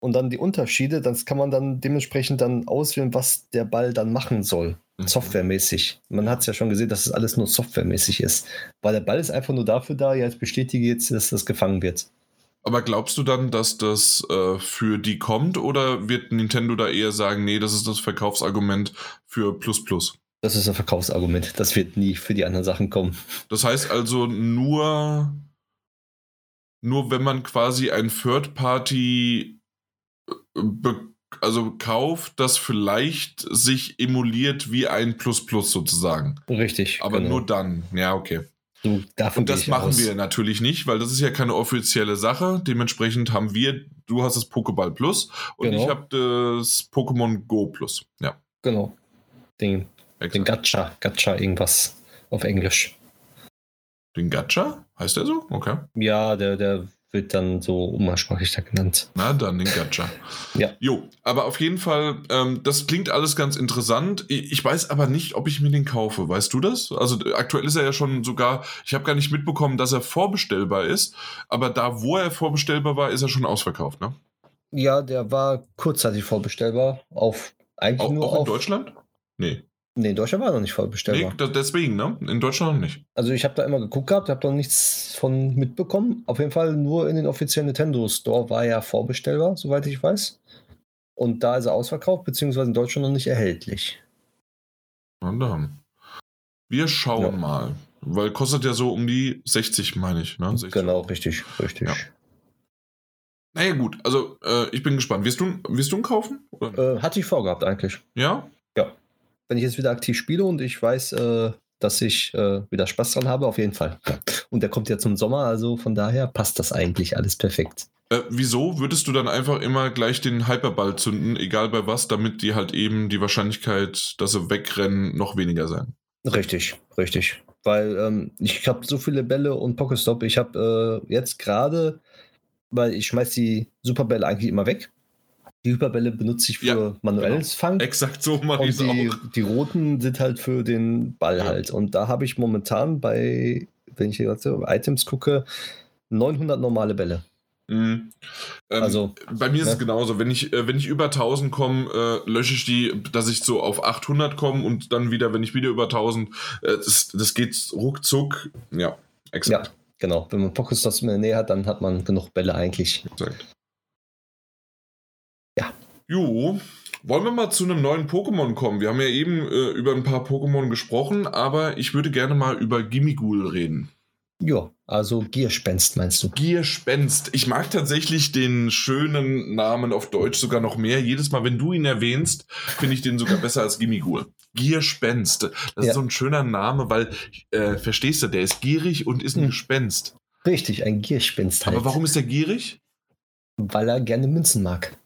S2: und dann die Unterschiede, das kann man dann dementsprechend dann auswählen, was der Ball dann machen soll. Mhm. Softwaremäßig. Man hat es ja schon gesehen, dass es alles nur softwaremäßig ist. Weil der Ball ist einfach nur dafür da, ja, ich bestätige jetzt, dass das gefangen wird.
S1: Aber glaubst du dann, dass das äh, für die kommt oder wird Nintendo da eher sagen, nee, das ist das Verkaufsargument für Plus Plus?
S2: Das ist ein Verkaufsargument. Das wird nie für die anderen Sachen kommen.
S1: Das heißt also nur, nur wenn man quasi ein Third Party äh, also kauft, das vielleicht sich emuliert wie ein Plus Plus sozusagen.
S2: Richtig.
S1: Aber genau. nur dann. Ja, okay.
S2: So,
S1: und das machen aus. wir natürlich nicht, weil das ist ja keine offizielle Sache. Dementsprechend haben wir, du hast das Pokéball Plus und genau. ich habe das Pokémon Go Plus. Ja.
S2: Genau. Den, den Gacha, Gacha irgendwas auf Englisch.
S1: Den Gacha? Heißt der so? Okay.
S2: Ja, der, der wird dann so umgangssprachlich da genannt.
S1: Na dann den Gacha. <laughs>
S2: ja.
S1: Jo, aber auf jeden Fall, ähm, das klingt alles ganz interessant. Ich weiß aber nicht, ob ich mir den kaufe. Weißt du das? Also aktuell ist er ja schon sogar, ich habe gar nicht mitbekommen, dass er vorbestellbar ist, aber da, wo er vorbestellbar war, ist er schon ausverkauft, ne?
S2: Ja, der war kurzzeitig vorbestellbar auf eigentlich
S1: auch,
S2: nur
S1: auch in
S2: auf
S1: Deutschland? Nee.
S2: Nee, in Deutschland war er noch nicht vollbestellbar.
S1: Nee, deswegen, ne? In Deutschland noch nicht.
S2: Also ich habe da immer geguckt gehabt, habe da nichts von mitbekommen. Auf jeden Fall nur in den offiziellen Nintendo Store war er vorbestellbar, soweit ich weiß. Und da ist er ausverkauft, beziehungsweise in Deutschland noch nicht erhältlich.
S1: Und dann. Wir schauen ja. mal. Weil kostet ja so um die 60, meine ich. Ne? 60.
S2: Genau, richtig, richtig. Ja.
S1: Naja, gut, also äh, ich bin gespannt. Wirst du, wirst du ihn kaufen?
S2: Äh, hatte ich vorgehabt, eigentlich.
S1: Ja?
S2: Ja wenn ich jetzt wieder aktiv spiele und ich weiß, äh, dass ich äh, wieder Spaß dran habe, auf jeden Fall. Und der kommt ja zum Sommer, also von daher passt das eigentlich alles perfekt.
S1: Äh, wieso würdest du dann einfach immer gleich den Hyperball zünden, egal bei was, damit die halt eben die Wahrscheinlichkeit, dass sie wegrennen, noch weniger sein?
S2: Richtig, richtig. Weil ähm, ich habe so viele Bälle und Pokestop. Ich habe äh, jetzt gerade, weil ich schmeiß die Superbälle eigentlich immer weg. Die Hyperbälle benutze ich für ja, manuelles genau. Fangen.
S1: Exakt so mache ich es auch.
S2: Die roten sind halt für den Ball ja. halt. Und da habe ich momentan bei, wenn ich hier auf Items gucke, 900 normale Bälle.
S1: Mhm. Ähm, also bei mir ist ne? es genauso. Wenn ich, äh, wenn ich über 1000 komme, äh, lösche ich die, dass ich so auf 800 komme und dann wieder, wenn ich wieder über 1000, äh, das, das geht ruckzuck. Ja,
S2: exakt. Ja, genau. Wenn man Pokéstops das in der Nähe hat, dann hat man genug Bälle eigentlich. Exakt.
S1: Jo, wollen wir mal zu einem neuen Pokémon kommen? Wir haben ja eben äh, über ein paar Pokémon gesprochen, aber ich würde gerne mal über Gimmighoul reden.
S2: Ja, also Gierspenst meinst du?
S1: Gierspenst. Ich mag tatsächlich den schönen Namen auf Deutsch sogar noch mehr. Jedes Mal, wenn du ihn erwähnst, finde ich den sogar besser als Gimmighoul. Gierspenst. Das ja. ist so ein schöner Name, weil, äh, verstehst du, der ist gierig und ist ein hm. Gespenst.
S2: Richtig, ein Gierspenst halt.
S1: Aber warum ist er gierig?
S2: Weil er gerne Münzen mag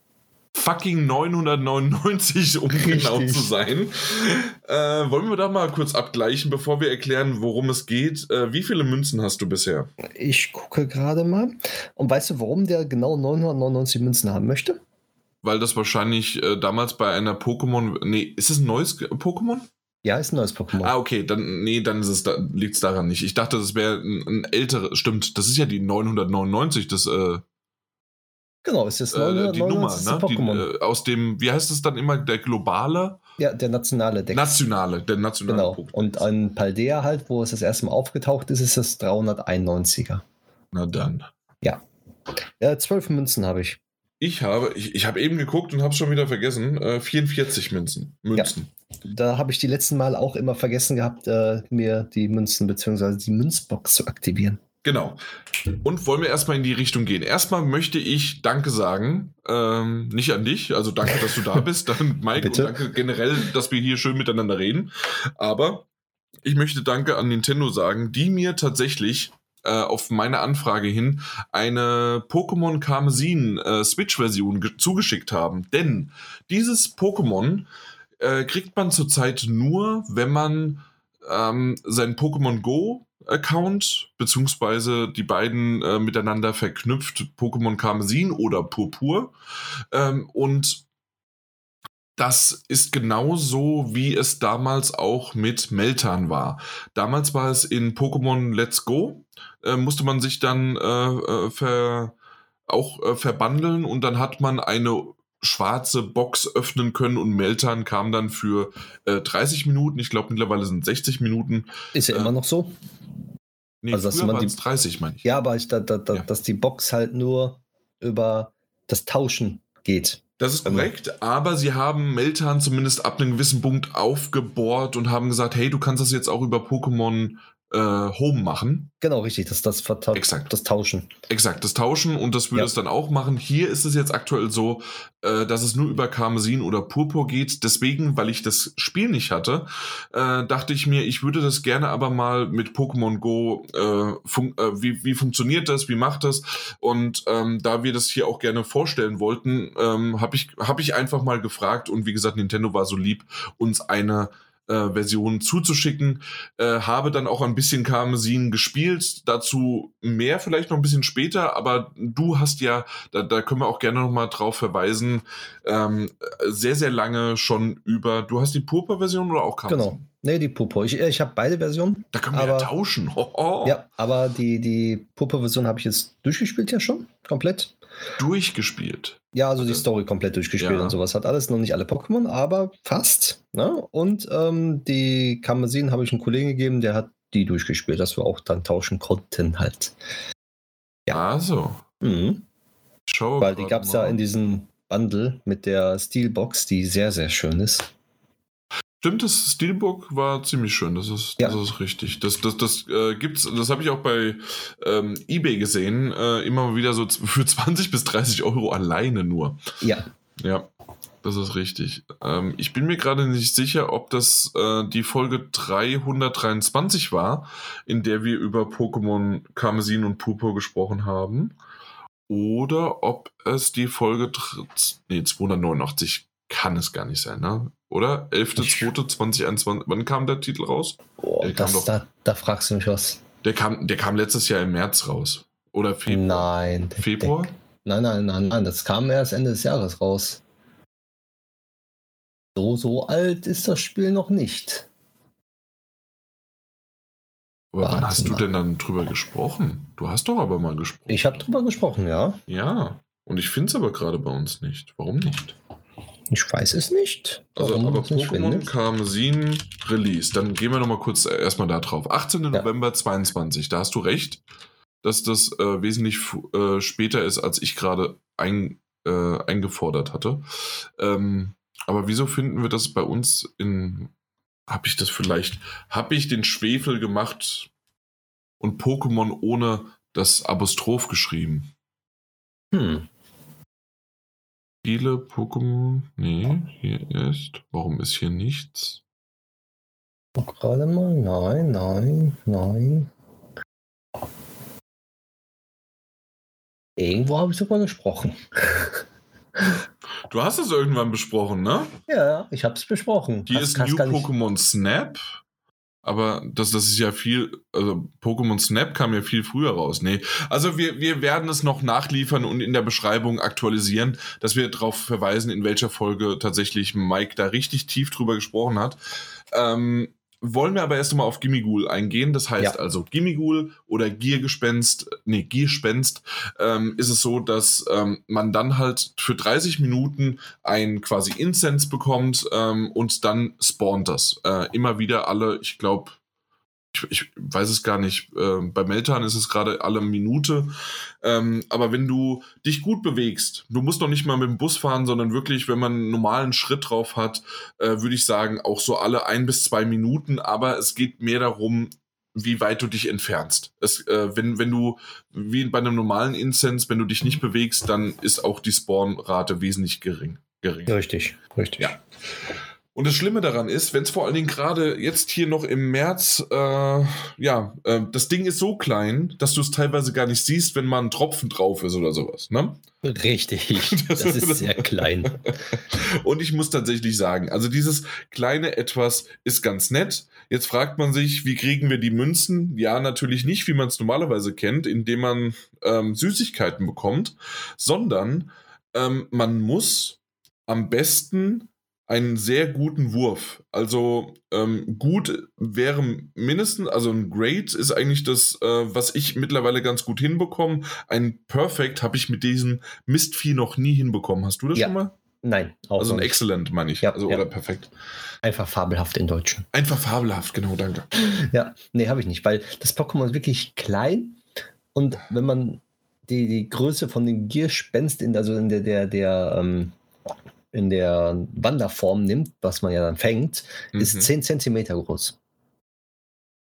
S1: fucking 999, um Richtig. genau zu sein. Äh, wollen wir da mal kurz abgleichen, bevor wir erklären, worum es geht? Äh, wie viele Münzen hast du bisher?
S2: Ich gucke gerade mal. Und weißt du, warum der genau 999 Münzen haben möchte?
S1: Weil das wahrscheinlich äh, damals bei einer Pokémon. Nee, ist es ein neues Pokémon?
S2: Ja, ist ein neues Pokémon.
S1: Ah, okay, dann, nee, dann ist es, da, liegt es daran nicht. Ich dachte, das wäre ein, ein älteres, stimmt, das ist ja die 999, das, äh,
S2: Genau, es ist äh,
S1: die Nummer, ne? Die, äh, aus dem, wie heißt es dann immer, der globale?
S2: Ja, der nationale
S1: Deck. Nationale, der nationale
S2: Genau. Punkt. Und an Paldea halt, wo es das erste Mal aufgetaucht ist, ist es 391er.
S1: Na dann.
S2: Ja. Ja, zwölf Münzen habe ich.
S1: Ich habe, ich, ich habe eben geguckt und habe es schon wieder vergessen, äh, 44 Münzen. Münzen.
S2: Ja. Da habe ich die letzten Mal auch immer vergessen gehabt, äh, mir die Münzen bzw. die Münzbox zu aktivieren.
S1: Genau. Und wollen wir erstmal in die Richtung gehen. Erstmal möchte ich Danke sagen. Ähm, nicht an dich, also danke, dass du da <laughs> bist, dann Mike Bitte? und danke generell, dass wir hier schön miteinander reden. Aber ich möchte Danke an Nintendo sagen, die mir tatsächlich äh, auf meine Anfrage hin eine Pokémon Karmesin äh, Switch-Version zugeschickt haben. Denn dieses Pokémon äh, kriegt man zurzeit nur, wenn man ähm, sein Pokémon Go Account, beziehungsweise die beiden äh, miteinander verknüpft, Pokémon Karmesin oder Purpur. Ähm, und das ist genauso, wie es damals auch mit Meltan war. Damals war es in Pokémon Let's Go, äh, musste man sich dann äh, äh ver, auch äh, verbandeln und dann hat man eine schwarze Box öffnen können und Meltan kam dann für äh, 30 Minuten. Ich glaube, mittlerweile sind 60 Minuten.
S2: Ist ja äh, immer noch so.
S1: Nee, also, früher waren es 30, meine ich.
S2: Ja, aber ich, da, da, da, ja. dass die Box halt nur über das Tauschen geht.
S1: Das ist korrekt, aber sie haben Meltan zumindest ab einem gewissen Punkt aufgebohrt und haben gesagt, hey, du kannst das jetzt auch über Pokémon äh, Home machen.
S2: Genau, richtig, das das
S1: Exakt.
S2: das Tauschen.
S1: Exakt, das Tauschen und das würde ja. es dann auch machen. Hier ist es jetzt aktuell so, äh, dass es nur über Karmesin oder Purpur geht. Deswegen, weil ich das Spiel nicht hatte, äh, dachte ich mir, ich würde das gerne aber mal mit Pokémon Go, äh, äh, wie, wie funktioniert das, wie macht das? Und ähm, da wir das hier auch gerne vorstellen wollten, ähm, habe ich, hab ich einfach mal gefragt und wie gesagt, Nintendo war so lieb, uns eine äh, Version zuzuschicken. Äh, habe dann auch ein bisschen Karmesin gespielt, dazu mehr vielleicht noch ein bisschen später, aber du hast ja, da, da können wir auch gerne noch mal drauf verweisen, ähm, sehr, sehr lange schon über, du hast die Purpur-Version oder auch
S2: Karmesin? Genau. Nee, die Purpur. Ich, ich habe beide Versionen.
S1: Da können wir aber, ja tauschen.
S2: Oh, <laughs> oh. Ja, aber die, die Purpur-Version habe ich jetzt durchgespielt ja schon, komplett.
S1: Durchgespielt?
S2: Ja, also die Story komplett durchgespielt ja. und sowas. Hat alles noch nicht alle Pokémon, aber fast. Ne? Und ähm, die Kamezin habe ich einem Kollegen gegeben, der hat die durchgespielt, dass wir auch dann tauschen konnten halt.
S1: Ja. Also.
S2: Mhm. Schau Weil die gab es ja in diesem Bundle mit der Steelbox, die sehr, sehr schön ist.
S1: Stimmt, das Steelbook war ziemlich schön, das ist, ja. das ist richtig. Das, das, das äh, gibt's, das habe ich auch bei ähm, Ebay gesehen, äh, immer wieder so <laughs> für 20 bis 30 Euro alleine nur.
S2: Ja.
S1: Ja, das ist richtig. Ähm, ich bin mir gerade nicht sicher, ob das äh, die Folge 323 war, in der wir über Pokémon Karmesin und Purpur gesprochen haben. Oder ob es die Folge nee, 289 kann es gar nicht sein, ne? Oder? 11.02.2021. Wann kam der Titel raus?
S2: Oh, das, doch, da, da, fragst du mich was.
S1: Der kam, der kam letztes Jahr im März raus. Oder
S2: Februar? Nein.
S1: Februar?
S2: Der, nein, nein, nein, nein. Das kam erst Ende des Jahres raus. So, so alt ist das Spiel noch nicht.
S1: Aber Warte wann hast mal. du denn dann drüber gesprochen? Du hast doch aber mal gesprochen.
S2: Ich habe drüber gesprochen, ja.
S1: Ja. Und ich finde es aber gerade bei uns nicht. Warum nicht?
S2: Ich weiß es nicht.
S1: Also, aber Pokémon kam 7 Release. Dann gehen wir nochmal kurz erstmal da drauf. 18. Ja. November 22. Da hast du recht, dass das äh, wesentlich äh, später ist, als ich gerade ein, äh, eingefordert hatte. Ähm, aber wieso finden wir das bei uns in. Habe ich das vielleicht. Habe ich den Schwefel gemacht und Pokémon ohne das Apostroph geschrieben?
S2: Hm.
S1: Viele Pokémon. Nee, hier ist. Warum ist hier nichts?
S2: Gerade mal. Nein, nein, nein. Irgendwo habe ich sogar gesprochen. <laughs>
S1: Du hast es irgendwann besprochen, ne?
S2: Ja, ich habe es besprochen.
S1: Hier ist New Pokémon Snap. Aber das, das ist ja viel, also Pokémon Snap kam ja viel früher raus. Nee, also wir, wir werden es noch nachliefern und in der Beschreibung aktualisieren, dass wir darauf verweisen, in welcher Folge tatsächlich Mike da richtig tief drüber gesprochen hat. Ähm, wollen wir aber erst einmal auf Gimmighoul eingehen. Das heißt ja. also Gimmighoul oder Giergespenst, nee, Gierspenst, ähm, ist es so, dass ähm, man dann halt für 30 Minuten ein quasi Incense bekommt ähm, und dann spawnt das. Äh, immer wieder alle, ich glaube, ich, ich, weiß es gar nicht. Äh, bei Meltan ist es gerade alle Minute. Ähm, aber wenn du dich gut bewegst, du musst noch nicht mal mit dem Bus fahren, sondern wirklich, wenn man einen normalen Schritt drauf hat, äh, würde ich sagen, auch so alle ein bis zwei Minuten. Aber es geht mehr darum, wie weit du dich entfernst. Es, äh, wenn, wenn du, wie bei einem normalen Incense, wenn du dich nicht bewegst, dann ist auch die Spawnrate wesentlich gering. gering.
S2: Richtig, richtig.
S1: Ja. Und das Schlimme daran ist, wenn es vor allen Dingen gerade jetzt hier noch im März, äh, ja, äh, das Ding ist so klein, dass du es teilweise gar nicht siehst, wenn mal ein Tropfen drauf ist oder sowas, ne?
S2: Richtig, <laughs> das ist sehr klein. <laughs>
S1: Und ich muss tatsächlich sagen, also dieses kleine Etwas ist ganz nett. Jetzt fragt man sich, wie kriegen wir die Münzen? Ja, natürlich nicht, wie man es normalerweise kennt, indem man ähm, Süßigkeiten bekommt, sondern ähm, man muss am besten einen sehr guten Wurf. Also ähm, gut wäre mindestens, also ein Great ist eigentlich das, äh, was ich mittlerweile ganz gut hinbekomme. Ein Perfect habe ich mit diesem Mistvieh noch nie hinbekommen. Hast du das
S2: Ja.
S1: schon mal?
S2: Nein, auch
S1: Also ein
S2: nicht.
S1: Excellent, meine ich.
S2: Ja,
S1: also,
S2: ja.
S1: Oder perfekt.
S2: Einfach fabelhaft in Deutschen.
S1: Einfach fabelhaft, genau, danke. <laughs>
S2: Ja, nee, habe ich nicht, weil das Pokémon ist wirklich klein und wenn man die, die Größe von den Gierspenst in, also in der, der, der, ähm, in der Wanderform nimmt, was man ja dann fängt, ist
S1: Mhm.
S2: 10 Zentimeter groß.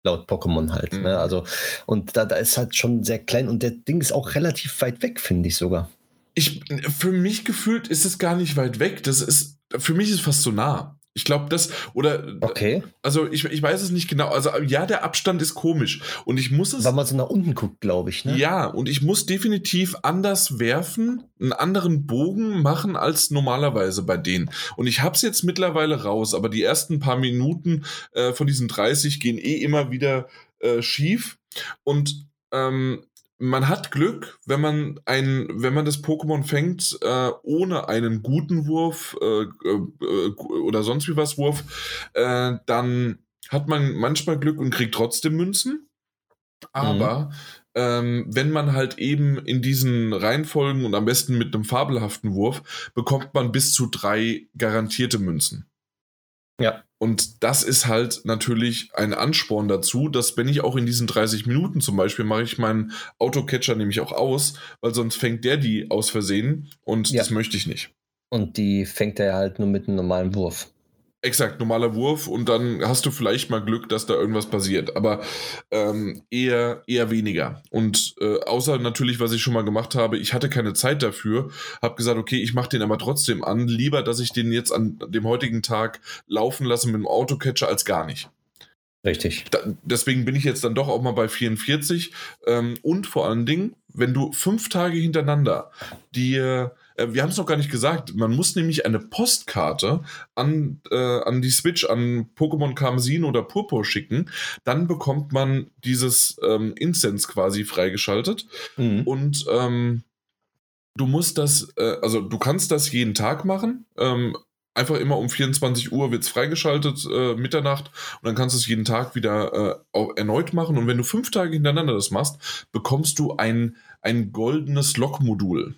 S2: Laut Pokémon halt.
S1: Mhm.
S2: Ne? Also, und da, da ist halt schon sehr klein und der Ding ist auch relativ weit weg, finde ich sogar.
S1: Ich, für mich gefühlt ist es gar nicht weit weg. Das ist, für mich ist es fast so nah. Ich glaube, das, oder,
S2: Okay.
S1: also ich, ich weiß es nicht genau. Also ja, der Abstand ist komisch. Und ich muss es.
S2: Weil man so nach unten guckt, glaube ich. Ne?
S1: Ja, und ich muss definitiv anders werfen, einen anderen Bogen machen als normalerweise bei denen. Und ich hab's jetzt mittlerweile raus, aber die ersten paar Minuten äh, von diesen 30 gehen eh immer wieder äh, schief. Und ähm, man hat Glück, wenn man ein, wenn man das Pokémon fängt, äh, ohne einen guten Wurf äh, äh, oder sonst wie was Wurf, äh, dann hat man manchmal Glück und kriegt trotzdem Münzen. Aber ähm, wenn man halt eben in diesen Reihenfolgen und am besten mit einem fabelhaften Wurf, bekommt man bis zu drei garantierte Münzen.
S2: Ja.
S1: Und das ist halt natürlich ein Ansporn dazu, dass wenn ich auch in diesen 30 Minuten zum Beispiel mache ich meinen Autocatcher nämlich auch aus, weil sonst fängt der die aus Versehen und
S2: Ja.
S1: das möchte ich nicht.
S2: Und die fängt er halt nur mit einem normalen Wurf.
S1: Exakt, normaler Wurf und dann hast du vielleicht mal Glück, dass da irgendwas passiert, aber ähm, eher, eher weniger. Und äh, außer natürlich, was ich schon mal gemacht habe, ich hatte keine Zeit dafür, habe gesagt, okay, ich mache den aber trotzdem an, lieber, dass ich den jetzt an dem heutigen Tag laufen lasse mit dem Autocatcher als gar nicht.
S2: Richtig.
S1: Da, deswegen bin ich jetzt dann doch auch mal bei 44 ähm, und vor allen Dingen, wenn du fünf Tage hintereinander dir äh, wir haben es noch gar nicht gesagt. Man muss nämlich eine Postkarte an, äh, an die Switch, an Pokémon Karmesin oder Purpur schicken. Dann bekommt man dieses ähm, Instance quasi freigeschaltet.
S2: Mhm.
S1: Und ähm, du musst das, äh, also du kannst das jeden Tag machen. Ähm, einfach immer um 24 Uhr wird es freigeschaltet, äh, Mitternacht. Und dann kannst du es jeden Tag wieder äh, erneut machen. Und wenn du fünf Tage hintereinander das machst, bekommst du ein, ein goldenes Lokmodul.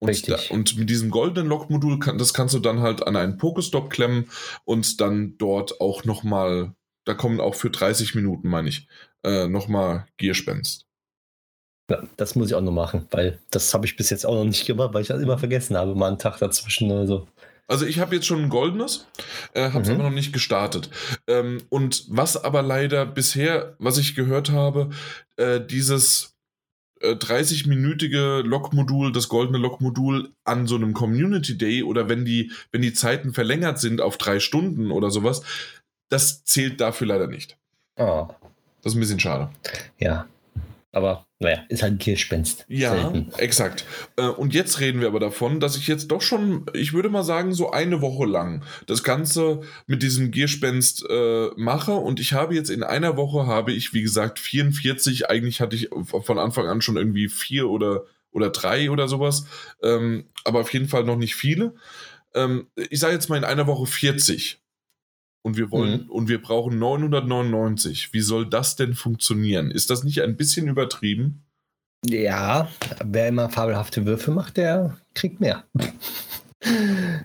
S1: Und, da, und mit diesem goldenen Lokmodul, kann, das kannst du dann halt an einen Pokestop klemmen und dann dort auch nochmal, da kommen auch für 30 Minuten, meine ich, äh, nochmal Gierspenst.
S2: Ja, das muss ich auch noch machen, weil das habe ich bis jetzt auch noch nicht gemacht, weil ich das immer vergessen habe, mal einen Tag dazwischen oder so.
S1: Also ich habe jetzt schon ein goldenes, äh, habe es
S2: Mhm.
S1: aber noch nicht gestartet. Ähm, und was aber leider bisher, was ich gehört habe, äh, dieses 30-minütige Lokmodul, das goldene Lokmodul an so einem Community Day oder wenn die, wenn die Zeiten verlängert sind auf drei Stunden oder sowas, das zählt dafür leider nicht.
S2: Ah,
S1: Das ist ein bisschen schade.
S2: ja. Aber naja, ist halt ein Gespenst.
S1: Ja,
S2: Selten.
S1: exakt. Äh, Und jetzt reden wir aber davon, dass ich jetzt doch schon, ich würde mal sagen, so eine Woche lang das Ganze mit diesem Gierspenst äh, mache. Und ich habe jetzt in einer Woche, habe ich, wie gesagt, 44. Eigentlich hatte ich von Anfang an schon irgendwie vier oder, oder drei oder sowas. Ähm, aber auf jeden Fall noch nicht viele. Ähm, ich sage jetzt mal in einer Woche 40. Und wir wollen, und wir brauchen 999. Wie soll das denn funktionieren? Ist das nicht ein bisschen übertrieben?
S2: Ja, wer immer fabelhafte Würfe macht, der kriegt mehr.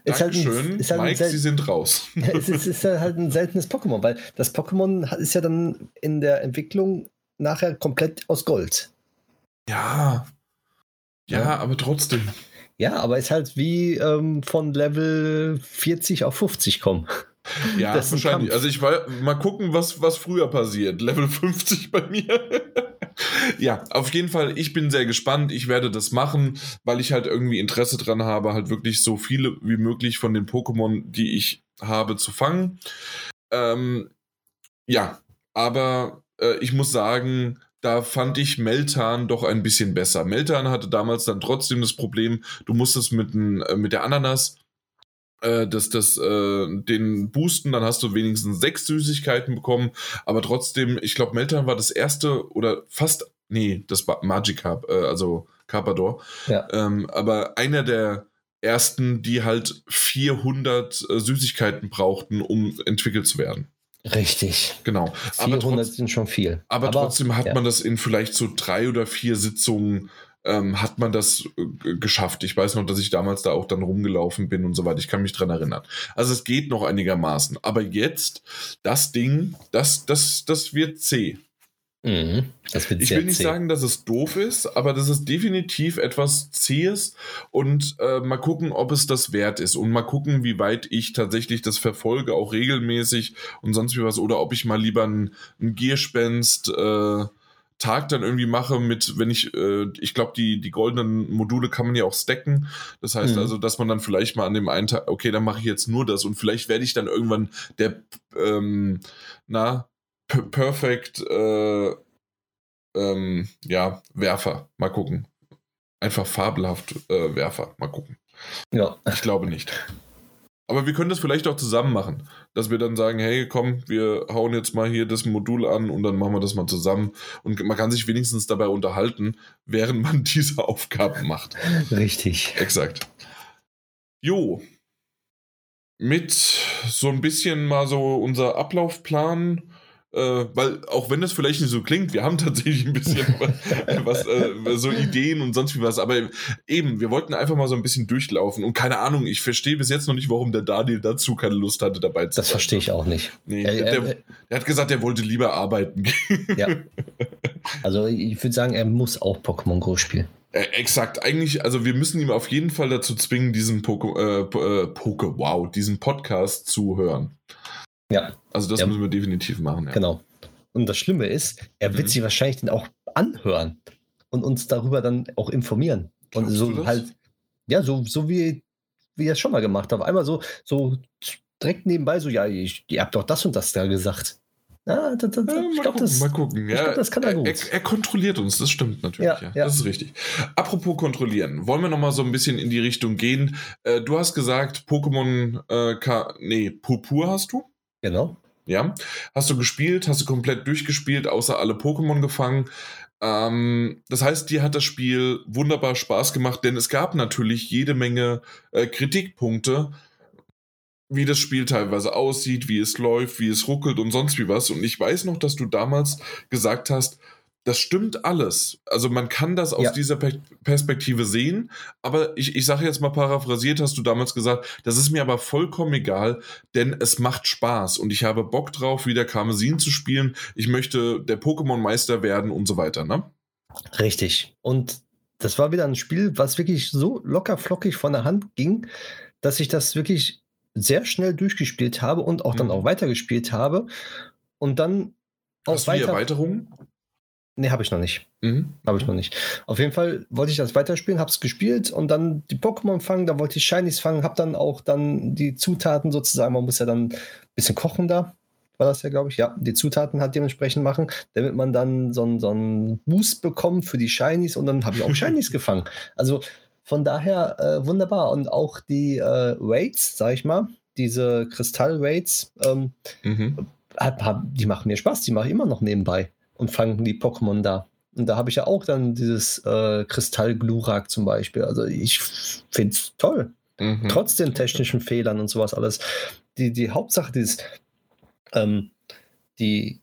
S2: Ist halt ein- ist halt
S1: Mike, Sie sind raus.
S2: es ist, ist halt ein seltenes Pokémon, weil das Pokémon ist ja dann in der Entwicklung nachher komplett aus Gold.
S1: Ja. Ja,
S2: Ja.
S1: aber trotzdem.
S2: Ja, aber ist halt wie ähm, von Level 40 auf 50 kommen. <laughs>
S1: Ja,
S2: Das
S1: wahrscheinlich. Also ich war mal gucken, was, was früher passiert. Level 50 bei mir. <laughs> ja, auf jeden Fall, ich bin sehr gespannt. Ich werde das machen, weil ich halt irgendwie Interesse dran habe, halt wirklich so viele wie möglich von den Pokémon, die ich habe, zu fangen. Ähm, ja, aber äh, ich muss sagen, da fand ich Meltan doch ein bisschen besser. Meltan hatte damals dann trotzdem das Problem, du musstest mit, äh, mit der Ananas äh, das, das, äh, den boosten, dann hast du wenigstens sechs Süßigkeiten bekommen, aber trotzdem, ich glaube, Meltan war das erste oder fast, nee, das war Magikarp, äh, also Carpador,
S2: Ja.
S1: ähm, aber einer der ersten, die halt 400 äh, Süßigkeiten brauchten, um entwickelt zu werden.
S2: Richtig.
S1: Genau. Aber
S2: 400
S1: trotz-
S2: sind schon viel.
S1: aber, trotzdem hat
S2: ja.
S1: man das in vielleicht so drei oder vier Sitzungen ähm, hat man das äh, geschafft. Ich weiß noch, dass ich damals da auch dann rumgelaufen bin und so weiter. Ich kann mich dran erinnern. Also es geht noch einigermaßen. Aber jetzt, das Ding, das, das, das wird zäh.
S2: Mhm. Das wird
S1: Ich will nicht
S2: zäh.
S1: sagen, dass es doof ist, aber das ist definitiv etwas zähes und äh, mal gucken, ob es das wert ist und mal gucken, wie weit ich tatsächlich das verfolge, auch regelmäßig und sonst wie was oder ob ich mal lieber ein, ein Gierspenst äh, Tag dann irgendwie mache mit, wenn ich, äh, ich glaube, die, die goldenen Module kann man ja auch stacken. Das heißt
S2: Mhm.
S1: also, dass man dann vielleicht mal an dem einen Tag, okay, dann mache ich jetzt nur das und vielleicht werde ich dann irgendwann der, ähm, na, p- perfect, äh, ähm, ja, Werfer. Mal gucken. Einfach fabelhaft äh, Werfer. Mal gucken.
S2: Ja.
S1: Ich glaube nicht. Aber wir können das vielleicht auch zusammen machen, dass wir dann sagen, hey, komm, wir hauen jetzt mal hier das Modul an und dann machen wir das mal zusammen. Und man kann sich wenigstens dabei unterhalten, während man <laughs> diese Aufgaben macht.
S2: Richtig.
S1: Exakt. Jo. Mit so ein bisschen mal so unser Ablaufplan, äh, weil auch wenn das vielleicht nicht so klingt, wir haben tatsächlich ein bisschen <laughs> was, äh, so Ideen und sonst wie was, aber eben, wir wollten einfach mal so ein bisschen durchlaufen und keine Ahnung, ich verstehe bis jetzt noch nicht, warum der Daniel dazu keine Lust hatte, dabei zu
S2: Das verstehe ich auch nicht.
S1: Nee,
S2: Äh,
S1: der,
S2: äh,
S1: der hat gesagt, er wollte lieber arbeiten gehen.
S2: ja. <laughs> Also ich würde sagen, er muss auch Pokémon Go spielen.
S1: Äh, exakt, eigentlich, also wir müssen ihm auf jeden Fall dazu zwingen, diesen Poke, Po- äh, Poke, wow, diesen Podcast zu hören.
S2: Ja,
S1: Also das
S2: Ja.
S1: müssen wir definitiv machen. Ja.
S2: genau. Und das Schlimme ist, er wird
S1: Mhm.
S2: sich wahrscheinlich dann auch anhören und uns darüber dann auch informieren. Und
S1: Glaubst
S2: so
S1: du das?
S2: halt, ja, so, so wie, wie er es schon mal gemacht hat. Auf einmal so, so direkt nebenbei, so, ja, ich, ihr habt doch das und das da gesagt. Ja, das, das,
S1: Ja,
S2: ich
S1: mal,
S2: glaube,
S1: gucken,
S2: das.
S1: mal gucken.
S2: ich
S1: Ja,
S2: glaub, das kann er gut.
S1: Er, er kontrolliert uns, das stimmt natürlich.
S2: Ja,
S1: Ja. Das ist richtig. Apropos kontrollieren, wollen wir noch mal so ein bisschen in die Richtung gehen? Äh, du hast gesagt, Pokémon, äh, nee, Purpur hast du?
S2: Genau.
S1: Ja. Hast du gespielt? Hast du komplett durchgespielt, außer alle Pokémon gefangen? Ähm, das heißt, dir hat das Spiel wunderbar Spaß gemacht, denn es gab natürlich jede Menge äh, Kritikpunkte, wie das Spiel teilweise aussieht, wie es läuft, wie es ruckelt und sonst wie was. Und ich weiß noch, dass du damals gesagt hast, das stimmt alles. Also man kann das aus
S2: Ja.
S1: dieser Pe Perspektive sehen, aber ich, ich sage jetzt mal paraphrasiert, hast du damals gesagt, das ist mir aber vollkommen egal, denn es macht Spaß und ich habe Bock drauf, wieder Karmesin zu spielen. Ich möchte der Pokémon-Meister werden und so weiter, ne?
S2: Richtig. Und das war wieder ein Spiel, was wirklich so locker flockig von der Hand ging, dass ich das wirklich sehr schnell durchgespielt habe und auch dann
S1: Mhm.
S2: auch weitergespielt habe. Und dann auch
S1: Hast
S2: weiter.
S1: Erweiterung?
S2: Nee, habe ich noch nicht.
S1: Mhm.
S2: Habe ich noch nicht. Auf jeden Fall wollte ich das weiterspielen, habe es gespielt und dann die Pokémon fangen, da wollte ich Shinies fangen, habe dann auch dann die Zutaten sozusagen, man muss ja dann ein bisschen kochen da, war das ja, glaube ich. Ja, die Zutaten halt dementsprechend machen, damit man dann so einen so einen Boost bekommt für die Shinies und dann habe ich auch <laughs> Shinies gefangen. Also von daher äh, wunderbar. Und auch die äh, Raids, sag ich mal, diese Kristall-Raids, ähm,
S1: Mhm.
S2: die machen mir Spaß, die mache ich immer noch nebenbei und fangen die Pokémon da. Und da habe ich ja auch dann dieses äh, Kristall-Glurak zum Beispiel. Also ich finde es toll.
S1: Mhm.
S2: Trotz den technischen Fehlern und sowas alles. Die, die Hauptsache, dieses, ähm, die,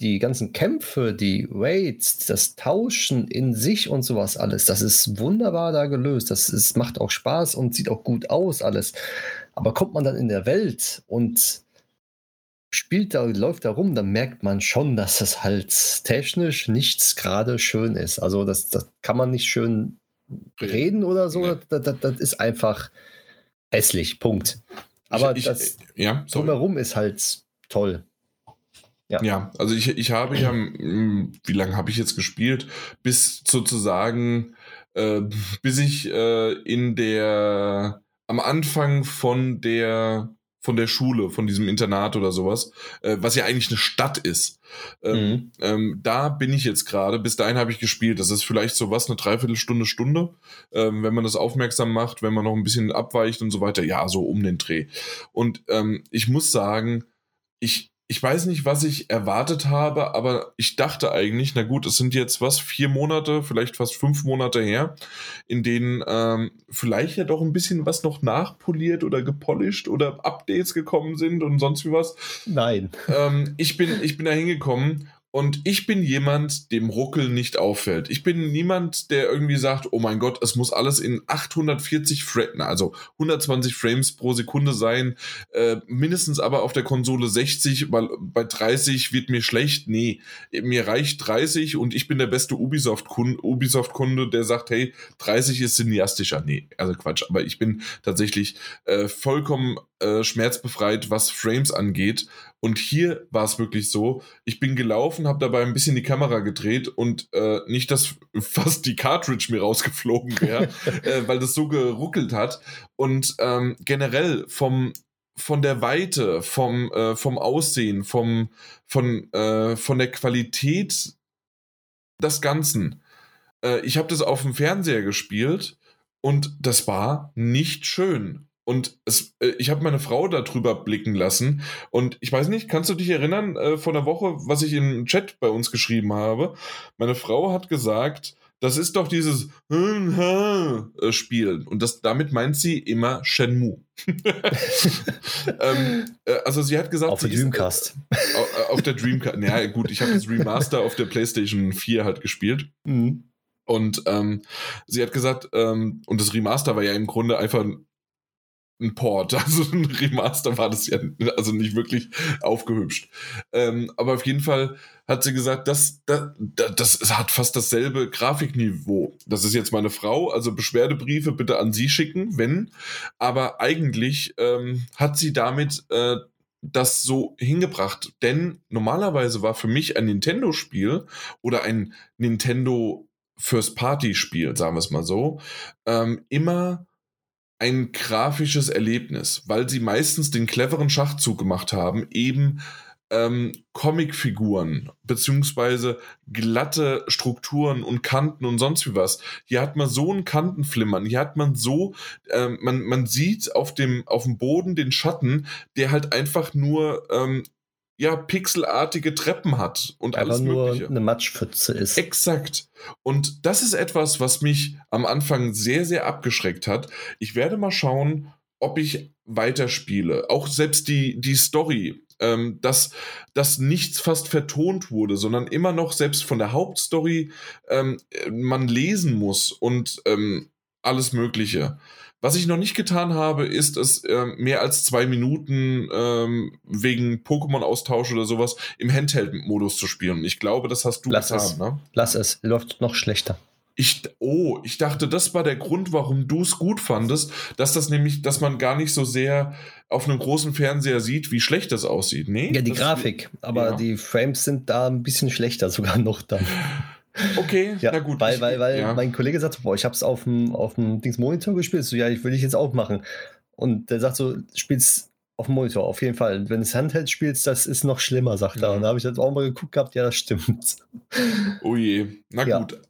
S2: die ganzen Kämpfe, die Raids, das Tauschen in sich und sowas alles, das ist wunderbar da gelöst. Das ist, macht auch Spaß und sieht auch gut aus alles. Aber kommt man dann in der Welt und spielt da, läuft da rum, dann merkt man schon, dass es halt technisch nichts gerade schön ist. Also das, das kann man nicht schön reden oder so.
S1: Nee.
S2: Das, das, das ist einfach hässlich. Punkt. Aber
S1: ich,
S2: das
S1: ich, ja, sorry.
S2: drumherum ist halt toll.
S1: Ja. ja, also ich, ich habe ja, hm, wie lange habe ich jetzt gespielt? Bis sozusagen, äh, bis ich äh, in der, am Anfang von der, von der Schule, von diesem Internat oder sowas, äh, was ja eigentlich eine Stadt ist. Ähm, mhm. ähm, da bin ich jetzt gerade, bis dahin habe ich gespielt. Das ist vielleicht so was, eine Dreiviertelstunde, Stunde, ähm, wenn man das aufmerksam macht, wenn man noch ein bisschen abweicht und so weiter. Ja, so um den Dreh. Und ähm, ich muss sagen, ich, ich weiß nicht, was ich erwartet habe, aber ich dachte eigentlich, na gut, es sind jetzt was, vier Monate, vielleicht fast fünf Monate her, in denen ähm, vielleicht ja doch ein bisschen was noch nachpoliert oder gepolished oder Updates gekommen sind und sonst wie was.
S2: Nein.
S1: Ähm, ich, bin, ich bin da hingekommen und ich bin jemand, dem Ruckel nicht auffällt. Ich bin niemand, der irgendwie sagt, oh mein Gott, es muss alles in 840 Frames, also 120 Frames pro Sekunde sein, äh, mindestens aber auf der Konsole 60, weil bei 30 wird mir schlecht. Nee, mir reicht 30 und ich bin der beste Ubisoft-Kunde, Ubisoft der sagt, hey, 30 ist cineastischer. Nee, also Quatsch, aber ich bin tatsächlich äh, vollkommen äh, schmerzbefreit, was Frames angeht und hier war es wirklich so, ich bin gelaufen, habe dabei ein bisschen die Kamera gedreht und äh, nicht, dass <laughs> fast die Cartridge mir rausgeflogen wäre, <laughs> äh, weil das so geruckelt hat. Und ähm, generell vom, von der Weite, vom, äh, vom Aussehen, vom, von, äh, von der Qualität des Ganzen. Äh, ich habe das auf dem Fernseher gespielt und das war nicht schön. Und es, äh, ich habe meine Frau darüber blicken lassen. Und ich weiß nicht, kannst du dich erinnern äh, vor einer Woche, was ich im Chat bei uns geschrieben habe? Meine Frau hat gesagt, das ist doch dieses äh, <laughs> Spiel. Und das, damit meint sie immer Shenmue. <laughs> ähm, äh, also sie hat gesagt,
S2: auf der Dreamcast.
S1: Ist, äh, auf der Dreamcast. Ja, gut, ich habe das Remaster auf der PlayStation 4 halt gespielt. Mhm. Und ähm, sie hat gesagt, ähm, und das Remaster war ja im Grunde einfach ein Port, <laughs> also ein Remaster war das ja also nicht wirklich aufgehübscht. Ähm, aber auf jeden Fall hat sie gesagt, das, das, das hat fast dasselbe Grafikniveau. Das ist jetzt meine Frau, also Beschwerdebriefe bitte an sie schicken, wenn. Aber eigentlich ähm, hat sie damit äh, das so hingebracht. Denn normalerweise war für mich ein Nintendo-Spiel oder ein Nintendo First-Party-Spiel, sagen wir es mal so, ähm, immer ein grafisches Erlebnis, weil sie meistens den cleveren Schachzug gemacht haben, eben ähm, Comicfiguren beziehungsweise glatte Strukturen und Kanten und sonst wie was. Hier hat man so ein Kantenflimmern, hier hat man so, äh, man, man sieht auf dem, auf dem Boden den Schatten, der halt einfach nur ähm, ja, pixelartige Treppen hat und
S2: Aber
S1: alles
S2: nur
S1: Mögliche.
S2: eine Matschpfütze ist.
S1: Exakt. Und das ist etwas, was mich am Anfang sehr, sehr abgeschreckt hat. Ich werde mal schauen, ob ich weiterspiele. Auch selbst die, die Story, ähm, dass, dass nichts fast vertont wurde, sondern immer noch selbst von der Hauptstory ähm, man lesen muss und ähm, alles Mögliche. Was ich noch nicht getan habe, ist es äh, mehr als zwei Minuten ähm, wegen Pokémon-Austausch oder sowas im Handheld-Modus zu spielen. Ich glaube, das hast du
S2: Lass getan, es. Ne? Lass es, läuft noch schlechter.
S1: Ich, oh, ich dachte, das war der Grund, warum du es gut fandest, dass das nämlich, dass man gar nicht so sehr auf einem großen Fernseher sieht, wie schlecht das aussieht. Nee?
S2: Ja, die Grafik, aber ja. die Frames sind da ein bisschen schlechter sogar noch dann. <laughs>
S1: Okay,
S2: ja, na gut. Weil, weil, weil ja. mein Kollege sagt, boah, ich habe es auf dem, auf dem Dings Monitor gespielt. So, ja, ich will ich jetzt auch machen. Und der sagt so, spielst auf dem Monitor, auf jeden Fall. Wenn du es Handheld spielst, das ist noch schlimmer, sagt er. Und da habe ich jetzt auch mal geguckt gehabt, ja, das stimmt.
S1: Oh je, na ja. gut.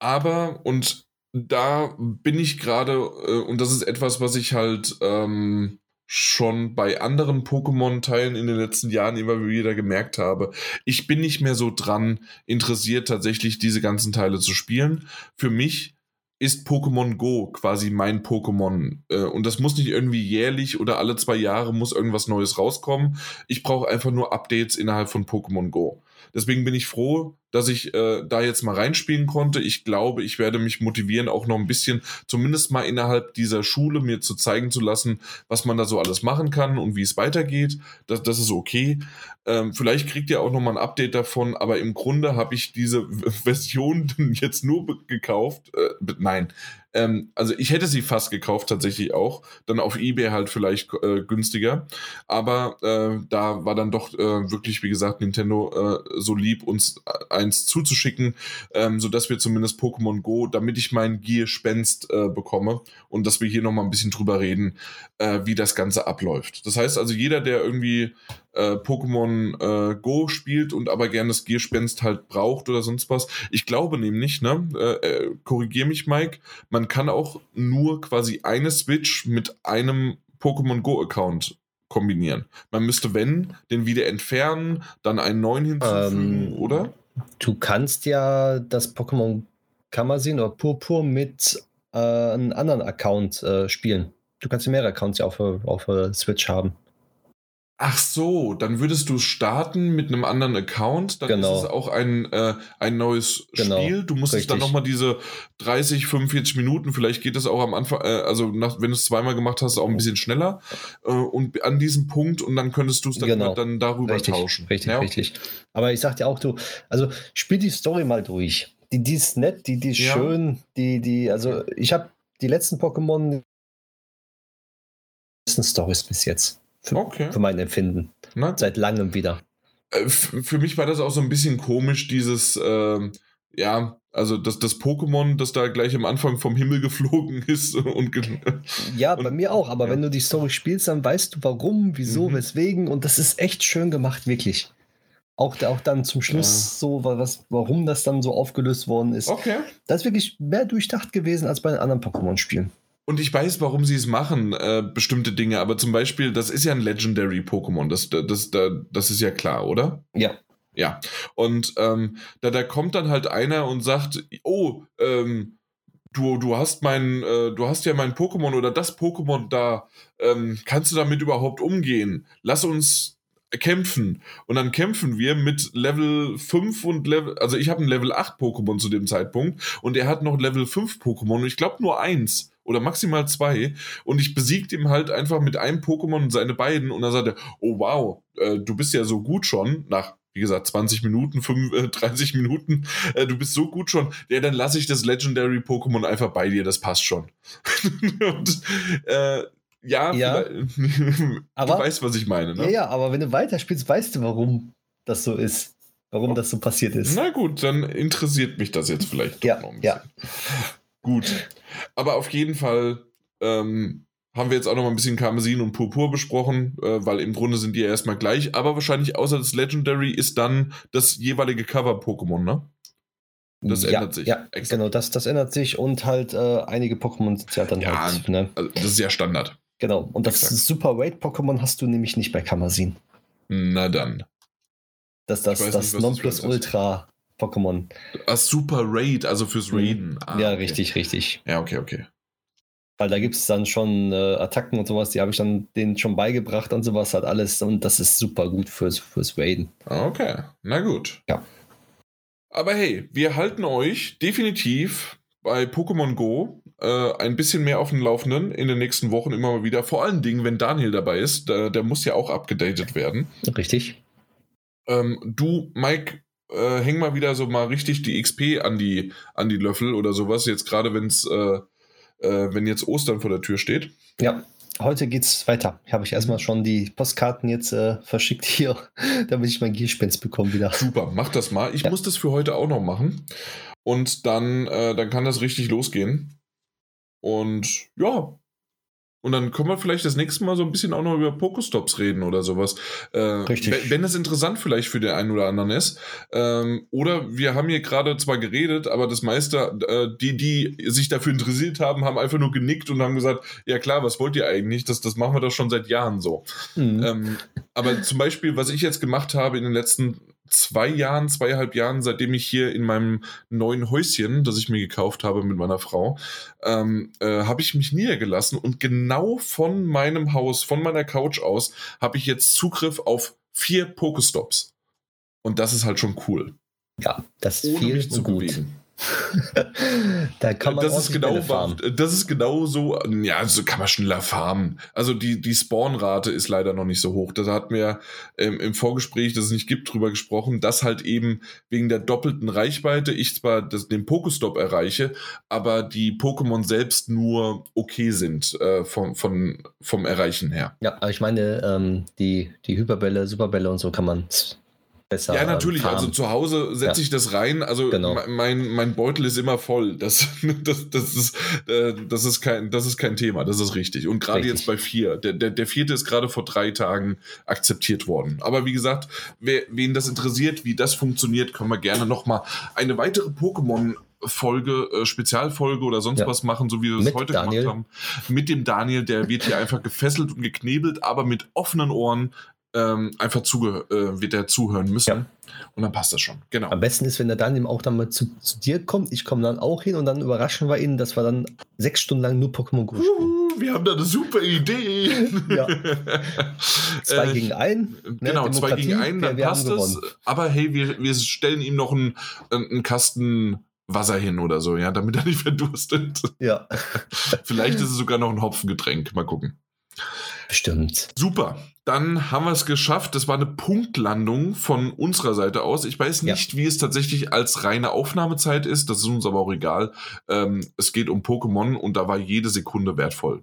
S1: Aber, und da bin ich gerade, äh, und das ist etwas, was ich halt ähm, schon bei anderen Pokémon-Teilen in den letzten Jahren immer wieder gemerkt habe. Ich bin nicht mehr so dran interessiert, tatsächlich diese ganzen Teile zu spielen. Für mich ist Pokémon Go quasi mein Pokémon. Äh, und das muss nicht irgendwie jährlich oder alle zwei Jahre muss irgendwas Neues rauskommen. Ich brauche einfach nur Updates innerhalb von Pokémon Go. Deswegen bin ich froh, dass ich äh, da jetzt mal reinspielen konnte. Ich glaube, ich werde mich motivieren, auch noch ein bisschen, zumindest mal innerhalb dieser Schule, mir zu zeigen zu lassen, was man da so alles machen kann und wie es weitergeht. Das, das ist okay. Ähm, vielleicht kriegt ihr auch noch mal ein Update davon, aber im Grunde habe ich diese <laughs> Version jetzt nur gekauft. Äh, nein, Ähm, also ich hätte sie fast gekauft, tatsächlich auch. Dann auf Ebay halt vielleicht äh, günstiger. Aber äh, da war dann doch äh, wirklich, wie gesagt, Nintendo äh, so lieb, uns eins zuzuschicken, ähm, sodass wir zumindest Pokémon Go, damit ich mein Gier-Spenst äh, bekomme und dass wir hier nochmal ein bisschen drüber reden, äh, wie das Ganze abläuft. Das heißt also, jeder, der irgendwie äh, Pokémon äh, Go spielt und aber gerne das Gierspenst halt braucht oder sonst was. Ich glaube nämlich, ne, äh, äh, korrigier mich, Mike, man kann auch nur quasi eine Switch mit einem Pokémon Go-Account kombinieren. Man müsste, wenn, den wieder entfernen, dann einen neuen hinzufügen, ähm, oder?
S2: Du kannst ja das Pokémon Kamazin oder Purpur mit äh, einem anderen Account äh, spielen. Du kannst mehrere Accounts ja auf, auf der Switch haben.
S1: Ach so, dann würdest du starten mit einem anderen Account, dann genau. ist es auch ein, äh, ein neues genau. Spiel. Du musst dann nochmal diese 30, 45 Minuten, vielleicht geht es auch am Anfang, äh, also nach, wenn du es zweimal gemacht hast, auch ein bisschen schneller äh, und an diesem Punkt und dann könntest du es dann, genau. dann darüber
S2: richtig,
S1: tauschen.
S2: Richtig, ja? richtig. Aber ich sag dir auch, du, also spiel die Story mal durch. Die, die ist nett, die, die ist ja. schön, die, die, also ich habe die letzten Pokémon Stories bis jetzt. Für, okay. für mein Empfinden. Na? Seit langem wieder.
S1: Äh, für mich war das auch so ein bisschen komisch, dieses, äh, ja, also das, das Pokémon, das da gleich am Anfang vom Himmel <laughs> geflogen ist. Und
S2: ja, bei mir auch, aber ja. wenn du die Story spielst, dann weißt du warum, wieso, mhm. weswegen und das ist echt schön gemacht, wirklich. Auch, auch dann zum Schluss ja. so, was, warum das dann so aufgelöst worden ist.
S1: Okay.
S2: Das ist wirklich mehr durchdacht gewesen als bei den anderen Pokémon-Spielen.
S1: Und ich weiß, warum sie es machen, äh, bestimmte Dinge, aber zum Beispiel, das ist ja ein Legendary Pokémon, das, das, das, das ist ja klar, oder?
S2: Ja.
S1: Ja. Und ähm, da, da kommt dann halt einer und sagt, oh, ähm, du, du hast mein, äh, du hast ja mein Pokémon oder das Pokémon da, ähm, kannst du damit überhaupt umgehen? Lass uns kämpfen. Und dann kämpfen wir mit Level 5 und Level, also ich habe ein Level 8 Pokémon zu dem Zeitpunkt und er hat noch Level 5 Pokémon und ich glaube nur eins oder maximal zwei und ich besiegte ihm halt einfach mit einem Pokémon und seine beiden und dann sagte er, oh wow, äh, du bist ja so gut schon, nach wie gesagt, 20 Minuten, 5, 30 äh, Minuten, äh, du bist so gut schon, ja, dann lasse ich das Legendary Pokémon einfach bei dir, das passt schon. <laughs> und, äh, ja,
S2: ja <laughs>
S1: aber, du weißt, was ich meine, ne?
S2: Ja, ja, aber wenn du weiterspielst, weißt du, warum das so ist. Warum das so passiert ist.
S1: Na gut, dann interessiert mich das jetzt vielleicht.
S2: Ja, ja.
S1: Gut. Aber auf jeden Fall ähm, haben wir jetzt auch noch mal ein bisschen Karmesin und Purpur besprochen, äh, weil im Grunde sind die ja erstmal gleich. Aber wahrscheinlich außer das Legendary ist dann das jeweilige Cover-Pokémon, ne?
S2: Das ja, ändert sich. Ja, Exakt. genau, das, das ändert sich und halt äh, einige Pokémon sind ja dann ja, halt. Ne?
S1: Also das ist ja Standard.
S2: Genau, und das Exakt. Super Raid-Pokémon hast du nämlich nicht bei Kamazin.
S1: Na dann.
S2: Das, das, das Nonplusultra Pokémon.
S1: Ah, Super Raid, also fürs mhm. Raiden.
S2: Ah, ja, okay. richtig, richtig.
S1: Ja, okay, okay.
S2: Weil da gibt es dann schon äh, Attacken und sowas, die habe ich dann denen schon beigebracht und sowas hat alles und das ist super gut fürs, fürs Raiden.
S1: Okay, na gut.
S2: Ja.
S1: Aber hey, wir halten euch definitiv bei Pokémon Go äh, ein bisschen mehr auf dem Laufenden in den nächsten Wochen immer mal wieder. Vor allen Dingen, wenn Daniel dabei ist, der, der muss ja auch abgedatet werden.
S2: Richtig.
S1: Ähm, du, Mike, äh, häng mal wieder so mal richtig die XP an die, an die Löffel oder sowas, jetzt gerade wenn es, äh, äh, wenn jetzt Ostern vor der Tür steht.
S2: Ja, heute geht's weiter. Ich habe ich erstmal schon die Postkarten jetzt äh, verschickt hier, <laughs> damit ich mein Gierspens bekomme wieder.
S1: Super, mach das mal. Ich ja. muss das für heute auch noch machen. Und dann, äh, dann kann das richtig losgehen. Und ja, und dann können wir vielleicht das nächste Mal so ein bisschen auch noch über Pokestops reden oder sowas. Äh, Richtig. Wenn es interessant vielleicht für den einen oder anderen ist. Ähm, oder wir haben hier gerade zwar geredet, aber das meiste, äh, die, die sich dafür interessiert haben, haben einfach nur genickt und haben gesagt, ja klar, was wollt ihr eigentlich? Das, das machen wir doch schon seit Jahren so. Mhm. Ähm, aber zum Beispiel, was ich jetzt gemacht habe in den letzten zwei Jahren, zweieinhalb Jahren, seitdem ich hier in meinem neuen Häuschen, das ich mir gekauft habe mit meiner Frau, ähm, äh, habe ich mich niedergelassen und genau von meinem Haus, von meiner Couch aus, habe ich jetzt Zugriff auf vier Pokestops. Und das ist halt schon cool.
S2: Ja, das ist Ohne viel mich zu gut. bewegen. Da kann man
S1: das ist genau farmen. Das ist genau so, ja, so kann man schneller farmen. Also die, die Spawnrate ist leider noch nicht so hoch. Da hat mir ähm, im Vorgespräch, das es nicht gibt, drüber gesprochen, dass halt eben wegen der doppelten Reichweite ich zwar das, den Pokestop erreiche, aber die Pokémon selbst nur okay sind äh, vom, von, vom Erreichen her.
S2: Ja, aber ich meine, ähm, die, die Hyperbälle, Superbälle und so kann man
S1: besser. Ja, natürlich. Farmen. Also zu Hause setze ja. ich das rein. Also genau. mein, mein Beutel ist immer voll. Das, <laughs> das, das, ist, äh, das, ist kein, das ist kein Thema. Das ist richtig. Und gerade jetzt bei vier. Der, der, der vierte ist gerade vor drei Tagen akzeptiert worden. Aber wie gesagt, wer, wen das interessiert, wie das funktioniert, können wir gerne nochmal eine weitere Pokémon Folge, äh, Spezialfolge oder sonst ja. was machen, so wie wir es heute Daniel. gemacht haben. Mit dem Daniel, der wird hier <laughs> einfach gefesselt und geknebelt, aber mit offenen Ohren ähm, einfach zuge äh, wird er zuhören müssen. Ja. Und dann passt das schon. Genau.
S2: Am besten ist, wenn er dann eben auch dann mal zu, zu dir kommt. Ich komme dann auch hin und dann überraschen wir ihn, dass wir dann sechs Stunden lang nur Pokémon Go spielen.
S1: Uh, wir haben da eine super Idee. <laughs> ja.
S2: zwei äh, gegen einen.
S1: Ne? Genau, zwei gegen einen, dann passt es. Aber hey, wir, wir stellen ihm noch einen, einen Kasten Wasser hin oder so, ja, damit er nicht <laughs> verdurstet.
S2: Ja. <laughs>
S1: Vielleicht ist es sogar noch ein Hopfengetränk. Mal gucken.
S2: Bestimmt.
S1: Super. Dann haben wir es geschafft. Das war eine Punktlandung von unserer Seite aus. Ich weiß nicht, ja. wie es tatsächlich als reine Aufnahmezeit ist. Das ist uns aber auch egal. Ähm, es geht um Pokémon und da war jede Sekunde wertvoll.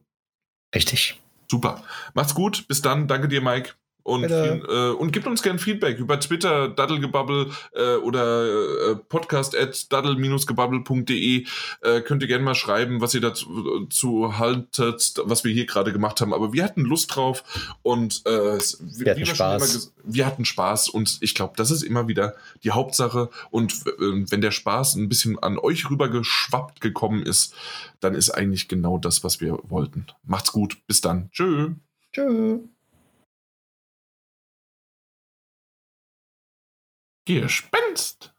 S2: Richtig.
S1: Super. Macht's gut. Bis dann. Danke dir, Mike. Und, äh, und gebt uns gerne Feedback über Twitter, Daddlegebubble äh, oder äh, podcast at daddle-gebubble.de. Äh, könnt ihr gerne mal schreiben, was ihr dazu haltet, was wir hier gerade gemacht haben. Aber wir hatten Lust drauf und äh,
S2: wir, hatten Spaß.
S1: wir hatten Spaß und ich glaube, das ist immer wieder die Hauptsache. Und äh, wenn der Spaß ein bisschen an euch rübergeschwappt gekommen ist, dann ist eigentlich genau das, was wir wollten. Macht's gut. Bis dann. Tschö.
S2: Tschö.
S1: Gespenst